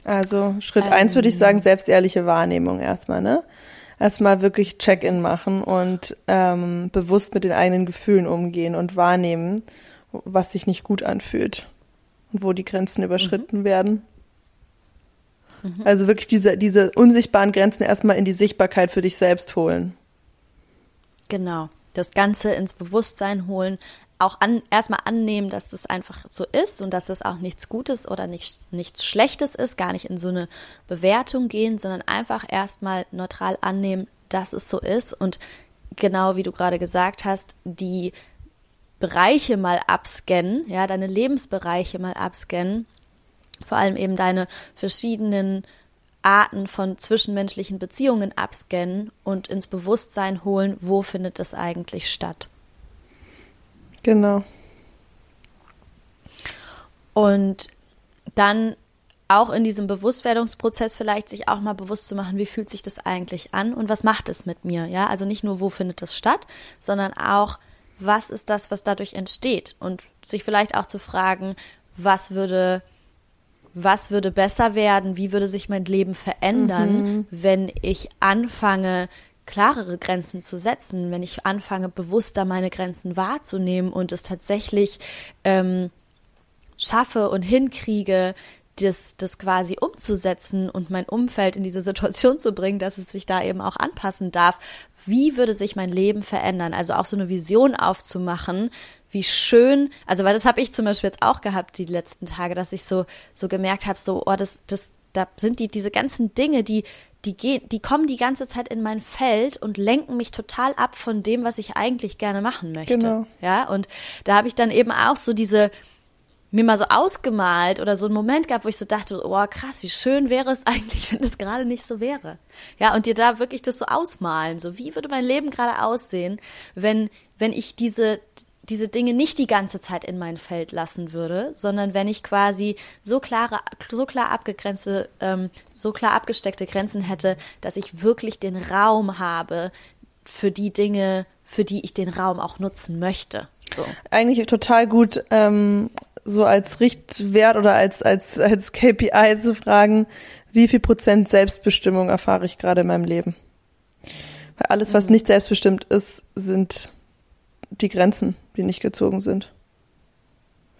Also Schritt ähm, eins würde ich sagen, selbstehrliche Wahrnehmung erstmal, ne? Erstmal wirklich Check-in machen und ähm, bewusst mit den eigenen Gefühlen umgehen und wahrnehmen, was sich nicht gut anfühlt und wo die Grenzen überschritten mhm. werden. Mhm. Also wirklich diese, diese unsichtbaren Grenzen erstmal in die Sichtbarkeit für dich selbst holen. Genau. Das Ganze ins Bewusstsein holen, auch an, erstmal annehmen, dass das einfach so ist und dass das auch nichts Gutes oder nicht, nichts Schlechtes ist, gar nicht in so eine Bewertung gehen, sondern einfach erstmal neutral annehmen, dass es so ist und genau wie du gerade gesagt hast, die Bereiche mal abscannen, ja, deine Lebensbereiche mal abscannen, vor allem eben deine verschiedenen Arten von zwischenmenschlichen Beziehungen abscannen und ins Bewusstsein holen, wo findet das eigentlich statt. Genau. Und dann auch in diesem Bewusstwerdungsprozess vielleicht sich auch mal bewusst zu machen, wie fühlt sich das eigentlich an und was macht es mit mir? Ja, also nicht nur, wo findet das statt, sondern auch, was ist das, was dadurch entsteht? Und sich vielleicht auch zu fragen, was würde, was würde besser werden? Wie würde sich mein Leben verändern, mhm. wenn ich anfange, klarere Grenzen zu setzen, wenn ich anfange, bewusster meine Grenzen wahrzunehmen und es tatsächlich ähm, schaffe und hinkriege, das, das quasi umzusetzen und mein Umfeld in diese Situation zu bringen, dass es sich da eben auch anpassen darf. Wie würde sich mein Leben verändern? Also auch so eine Vision aufzumachen, wie schön, also weil das habe ich zum Beispiel jetzt auch gehabt die letzten Tage, dass ich so, so gemerkt habe, so, oh, das, das, da sind die, diese ganzen Dinge, die, die gehen, die kommen die ganze Zeit in mein Feld und lenken mich total ab von dem, was ich eigentlich gerne machen möchte. Genau. Ja, und da habe ich dann eben auch so diese, mir mal so ausgemalt oder so einen Moment gehabt, wo ich so dachte, oh krass, wie schön wäre es eigentlich, wenn das gerade nicht so wäre. Ja, und dir da wirklich das so ausmalen, so wie würde mein Leben gerade aussehen, wenn, wenn ich diese, diese Dinge nicht die ganze Zeit in mein Feld lassen würde, sondern wenn ich quasi so klare, so klar abgegrenzte, ähm, so klar abgesteckte Grenzen hätte, dass ich wirklich den Raum habe für die Dinge, für die ich den Raum auch nutzen möchte. So. Eigentlich total gut ähm, so als Richtwert oder als, als, als KPI zu fragen, wie viel Prozent Selbstbestimmung erfahre ich gerade in meinem Leben? Weil alles, was mhm. nicht selbstbestimmt ist, sind die Grenzen, die nicht gezogen sind.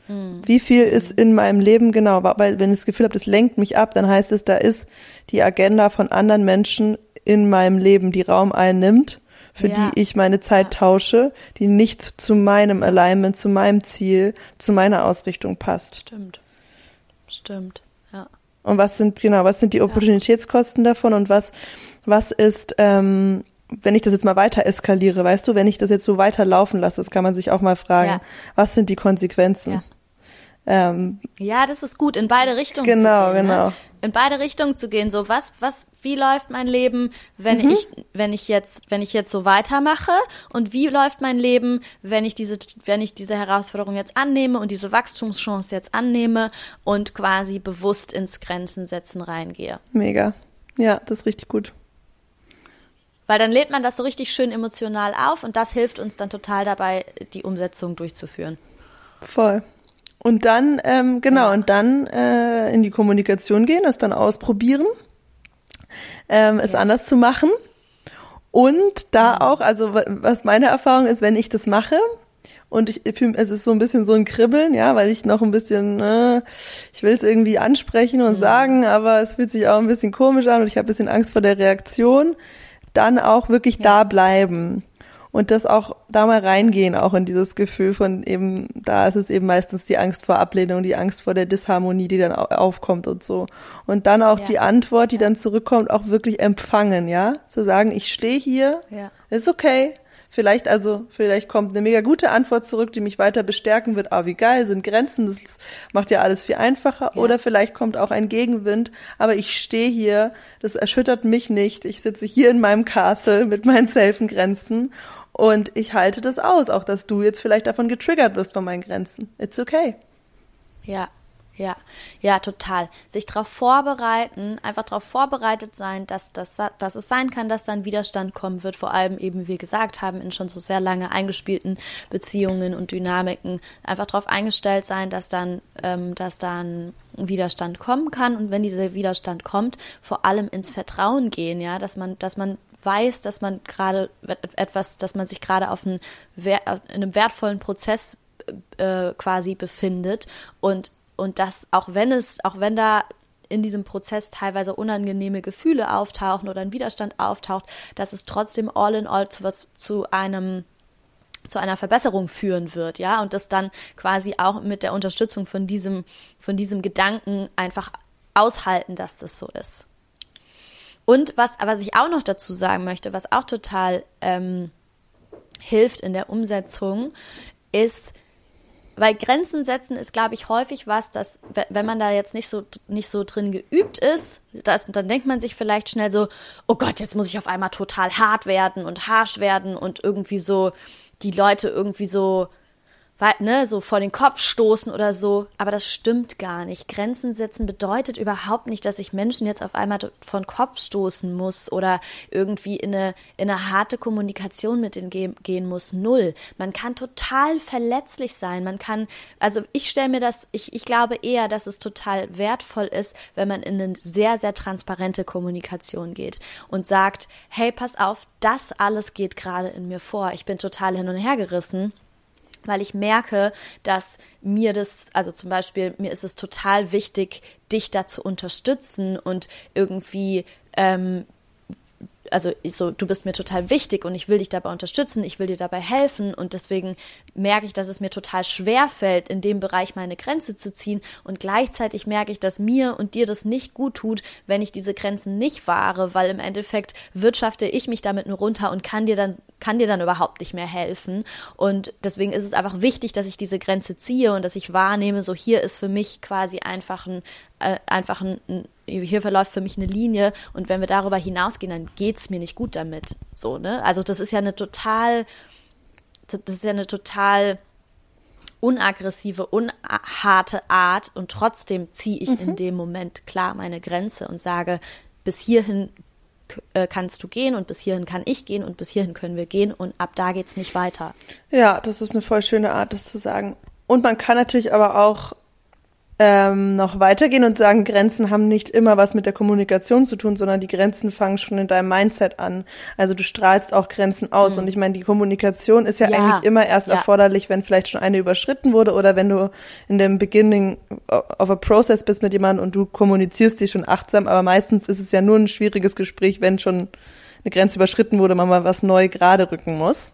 Mhm. Wie viel ist in meinem Leben genau? Weil wenn ich das Gefühl habe, das lenkt mich ab, dann heißt es, da ist die Agenda von anderen Menschen in meinem Leben, die Raum einnimmt, für Ja. die ich meine Zeit Ja. tausche, die nicht zu meinem Alignment, zu meinem Ziel, zu meiner Ausrichtung passt. Stimmt. Stimmt. Ja. Und was sind, genau, was sind die Opportunitätskosten davon und was, was ist, ähm, wenn ich das jetzt mal weiter eskaliere, weißt du, wenn ich das jetzt so weiter laufen lasse, das kann man sich auch mal fragen, Ja. was sind die Konsequenzen? Ja. Ähm, Ja, das ist gut, in beide Richtungen Genau, zu gehen. genau. Ne? In beide Richtungen zu gehen. So, was, was, wie läuft mein Leben, wenn Mhm. ich, wenn ich jetzt, wenn ich jetzt so weitermache? Und wie läuft mein Leben, wenn ich diese, wenn ich diese Herausforderung jetzt annehme und diese Wachstumschance jetzt annehme und quasi bewusst ins Grenzen setzen reingehe? mega. Ja, das ist richtig gut. Weil dann lädt man das so richtig schön emotional auf und das hilft uns dann total dabei, die Umsetzung durchzuführen. Voll. Und dann, ähm, genau, Ja. und dann äh, in die Kommunikation gehen, das dann ausprobieren, ähm, es Ja. anders zu machen. Und da auch, also wa- was meine Erfahrung ist, wenn ich das mache, und ich es ist so ein bisschen so ein Kribbeln, ja, weil ich noch ein bisschen, äh, ich will es irgendwie ansprechen und sagen, aber es fühlt sich auch ein bisschen komisch an und ich habe ein bisschen Angst vor der Reaktion, dann auch wirklich da bleiben und das auch da mal reingehen, auch in dieses Gefühl von eben, da ist es eben meistens die Angst vor Ablehnung, die Angst vor der Disharmonie, die dann au- aufkommt und so. Und dann auch Ja. die Antwort, die dann zurückkommt, auch wirklich empfangen, ja, zu sagen, ich stehe hier, Ja. ist okay. Vielleicht also, vielleicht kommt eine mega gute Antwort zurück, die mich weiter bestärken wird. Ah, wie geil, sind Grenzen, das macht ja alles viel einfacher. Ja. Oder vielleicht kommt auch ein Gegenwind, aber ich stehe hier, das erschüttert mich nicht. Ich sitze hier in meinem Castle mit meinen safen Grenzen und ich halte das aus, auch dass du jetzt vielleicht davon getriggert wirst von meinen Grenzen. It's okay. Ja, ja, ja, total. Sich darauf vorbereiten, einfach darauf vorbereitet sein, dass, dass, dass es sein kann, dass dann Widerstand kommen wird, vor allem eben, wie wir gesagt haben, in schon so sehr lange eingespielten Beziehungen und Dynamiken, einfach darauf eingestellt sein, dass dann, ähm, dass dann Widerstand kommen kann. Und wenn dieser Widerstand kommt, vor allem ins Vertrauen gehen, ja, dass man, dass man weiß, dass man gerade etwas, dass man sich gerade auf einen, in einem wertvollen Prozess äh, quasi befindet und und das auch wenn es auch wenn da in diesem Prozess teilweise unangenehme Gefühle auftauchen oder ein Widerstand auftaucht, dass es trotzdem all in all zu was zu einem zu einer Verbesserung führen wird, ja, und das dann quasi auch mit der Unterstützung von diesem von diesem Gedanken einfach aushalten, dass das so ist. Und was, was ich auch noch dazu sagen möchte, was auch total ähm, hilft in der Umsetzung, ist, weil Grenzen setzen ist, glaube ich, häufig was, dass, we- wenn man da jetzt nicht so, nicht so drin geübt ist, das, dann denkt man sich vielleicht schnell so, oh Gott, jetzt muss ich auf einmal total hart werden und harsch werden und irgendwie so die Leute irgendwie so, ne, so vor den Kopf stoßen oder so. Aber das stimmt gar nicht. Grenzen setzen bedeutet überhaupt nicht, dass ich Menschen jetzt auf einmal vor den Kopf stoßen muss oder irgendwie in eine, in eine harte Kommunikation mit denen ge gehen muss. Null. Man kann total verletzlich sein. Man kann, also ich stelle mir das, ich, ich glaube eher, dass es total wertvoll ist, wenn man in eine sehr, sehr transparente Kommunikation geht und sagt, hey, pass auf, das alles geht gerade in mir vor. Ich bin total hin und her gerissen weil ich merke, dass mir das, also zum Beispiel, mir ist es total wichtig, dich da zu unterstützen und irgendwie, ähm, also so, du bist mir total wichtig und ich will dich dabei unterstützen, ich will dir dabei helfen und deswegen merke ich, dass es mir total schwer fällt, in dem Bereich meine Grenze zu ziehen und gleichzeitig merke ich, dass mir und dir das nicht gut tut, wenn ich diese Grenzen nicht wahre, weil im Endeffekt wirtschafte ich mich damit nur runter und kann dir dann kann dir dann überhaupt nicht mehr helfen und deswegen ist es einfach wichtig, dass ich diese Grenze ziehe und dass ich wahrnehme, so hier ist für mich quasi einfach ein äh, einfach ein, ein hier verläuft für mich eine Linie und wenn wir darüber hinausgehen, dann geht's mir nicht gut damit. So, ne? Also das ist ja eine total, das ist ja eine total unaggressive, unharte Art und trotzdem ziehe ich in dem Moment klar meine Grenze und sage, bis hierhin kannst du gehen und bis hierhin kann ich gehen und bis hierhin können wir gehen und ab da geht's nicht weiter. Ja, das ist eine voll schöne Art, das zu sagen. Und man kann natürlich aber auch ähm, noch weitergehen und sagen, Grenzen haben nicht immer was mit der Kommunikation zu tun, sondern die Grenzen fangen schon in deinem Mindset an. Also du strahlst auch Grenzen aus. Mhm. Und ich meine, die Kommunikation ist ja, ja. eigentlich immer erst ja. erforderlich, wenn vielleicht schon eine überschritten wurde oder wenn du in dem Beginning of a process bist mit jemandem und du kommunizierst dich schon achtsam. Aber meistens ist es ja nur ein schwieriges Gespräch, wenn schon eine Grenze überschritten wurde, man mal was neu gerade rücken muss.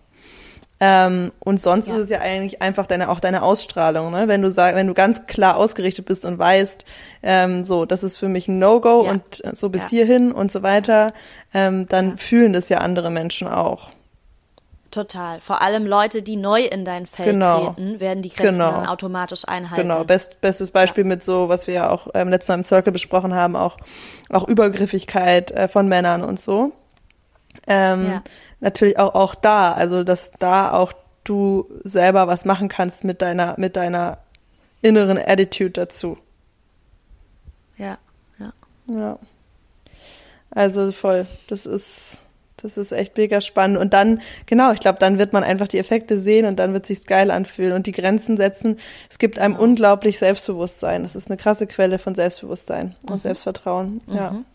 Ähm, und sonst ja. ist es ja eigentlich einfach deine, auch deine Ausstrahlung, ne? Wenn du sag, wenn du ganz klar ausgerichtet bist und weißt, ähm, so, das ist für mich ein No-Go ja. und so bis ja. hierhin und so weiter, ähm, dann fühlen das ja andere Menschen auch. Total. Vor allem Leute, die neu in dein Feld genau. treten, werden die Grenzen genau. dann automatisch einhalten. Genau. Best, bestes Beispiel mit so, was wir ja auch ähm, letztes Mal im Circle besprochen haben, auch, auch Übergriffigkeit äh, von Männern und so. Ähm, ja natürlich auch, auch da, also dass da auch du selber was machen kannst mit deiner, mit deiner inneren Attitude dazu. Ja, ja. Ja. Also voll. Das ist, das ist echt mega spannend. Und dann, genau, ich glaube, dann wird man einfach die Effekte sehen und dann wird sich's geil anfühlen und die Grenzen setzen. Es gibt einem genau. unglaublich Selbstbewusstsein. Das ist eine krasse Quelle von Selbstbewusstsein und mhm. Selbstvertrauen. Ja. Mhm.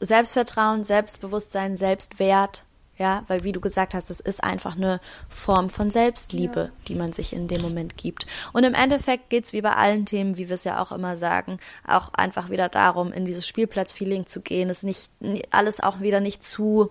Selbstvertrauen, Selbstbewusstsein, Selbstwert. Ja, weil wie du gesagt hast, es ist einfach eine Form von Selbstliebe, ja. die man sich in dem Moment gibt. Und im Endeffekt geht's wie bei allen Themen, wie wir es ja auch immer sagen, auch einfach wieder darum, in dieses Spielplatzfeeling zu gehen, es nicht alles auch wieder nicht zu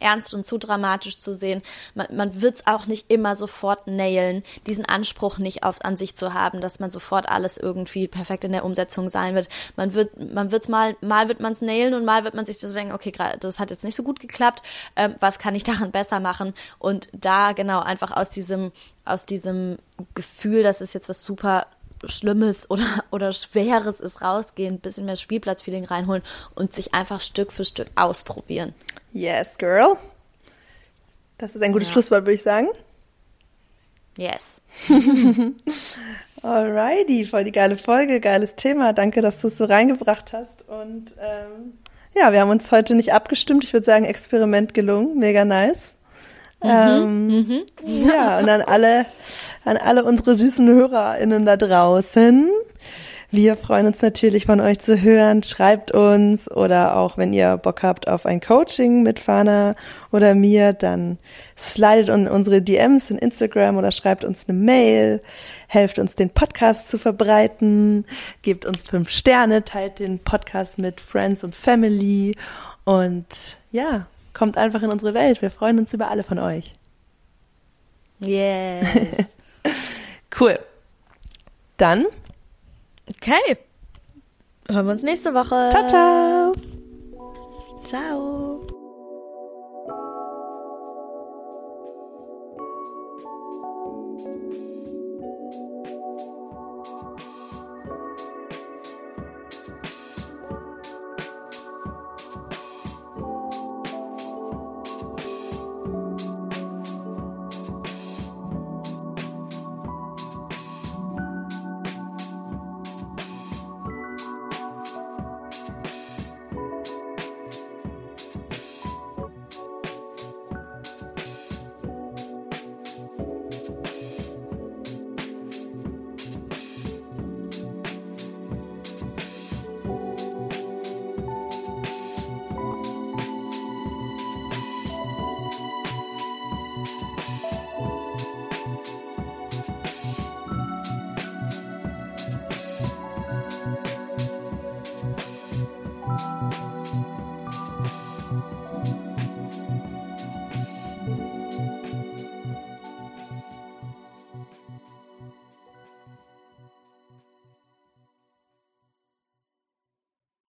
ernst und zu dramatisch zu sehen. Man, man wird es auch nicht immer sofort nailen, diesen Anspruch nicht auf, an sich zu haben, dass man sofort alles irgendwie perfekt in der Umsetzung sein wird. Man wird, man wird's mal, mal wird man es nailen und mal wird man sich so denken, okay, das hat jetzt nicht so gut geklappt, ähm, was kann ich daran besser machen? Und da genau einfach aus diesem, aus diesem Gefühl, dass es jetzt was super Schlimmes oder, oder Schweres ist, rausgehen, ein bisschen mehr Spielplatzfeeling reinholen und sich einfach Stück für Stück ausprobieren. Yes, girl. Das ist ein gutes ja. Schlusswort, würde ich sagen. Yes. Alrighty, voll die geile Folge, geiles Thema. Danke, dass du es so reingebracht hast. Und ähm, ja, wir haben uns heute nicht abgestimmt. Ich würde sagen, Experiment gelungen. Mega nice. Mhm, ähm, mhm. Ja, und an alle, an alle unsere süßen HörerInnen da draußen. Wir freuen uns natürlich von euch zu hören. Schreibt uns oder auch wenn ihr Bock habt auf ein Coaching mit Fana oder mir, dann slidet in unsere DMs in Instagram oder schreibt uns eine Mail. Helft uns den Podcast zu verbreiten. Gebt uns fünf Sterne, teilt den Podcast mit Friends und Family und ja, kommt einfach in unsere Welt. Wir freuen uns über alle von euch. Yes. cool. Dann. Okay. Hören wir uns nächste Woche. Ciao, ciao. Ciao.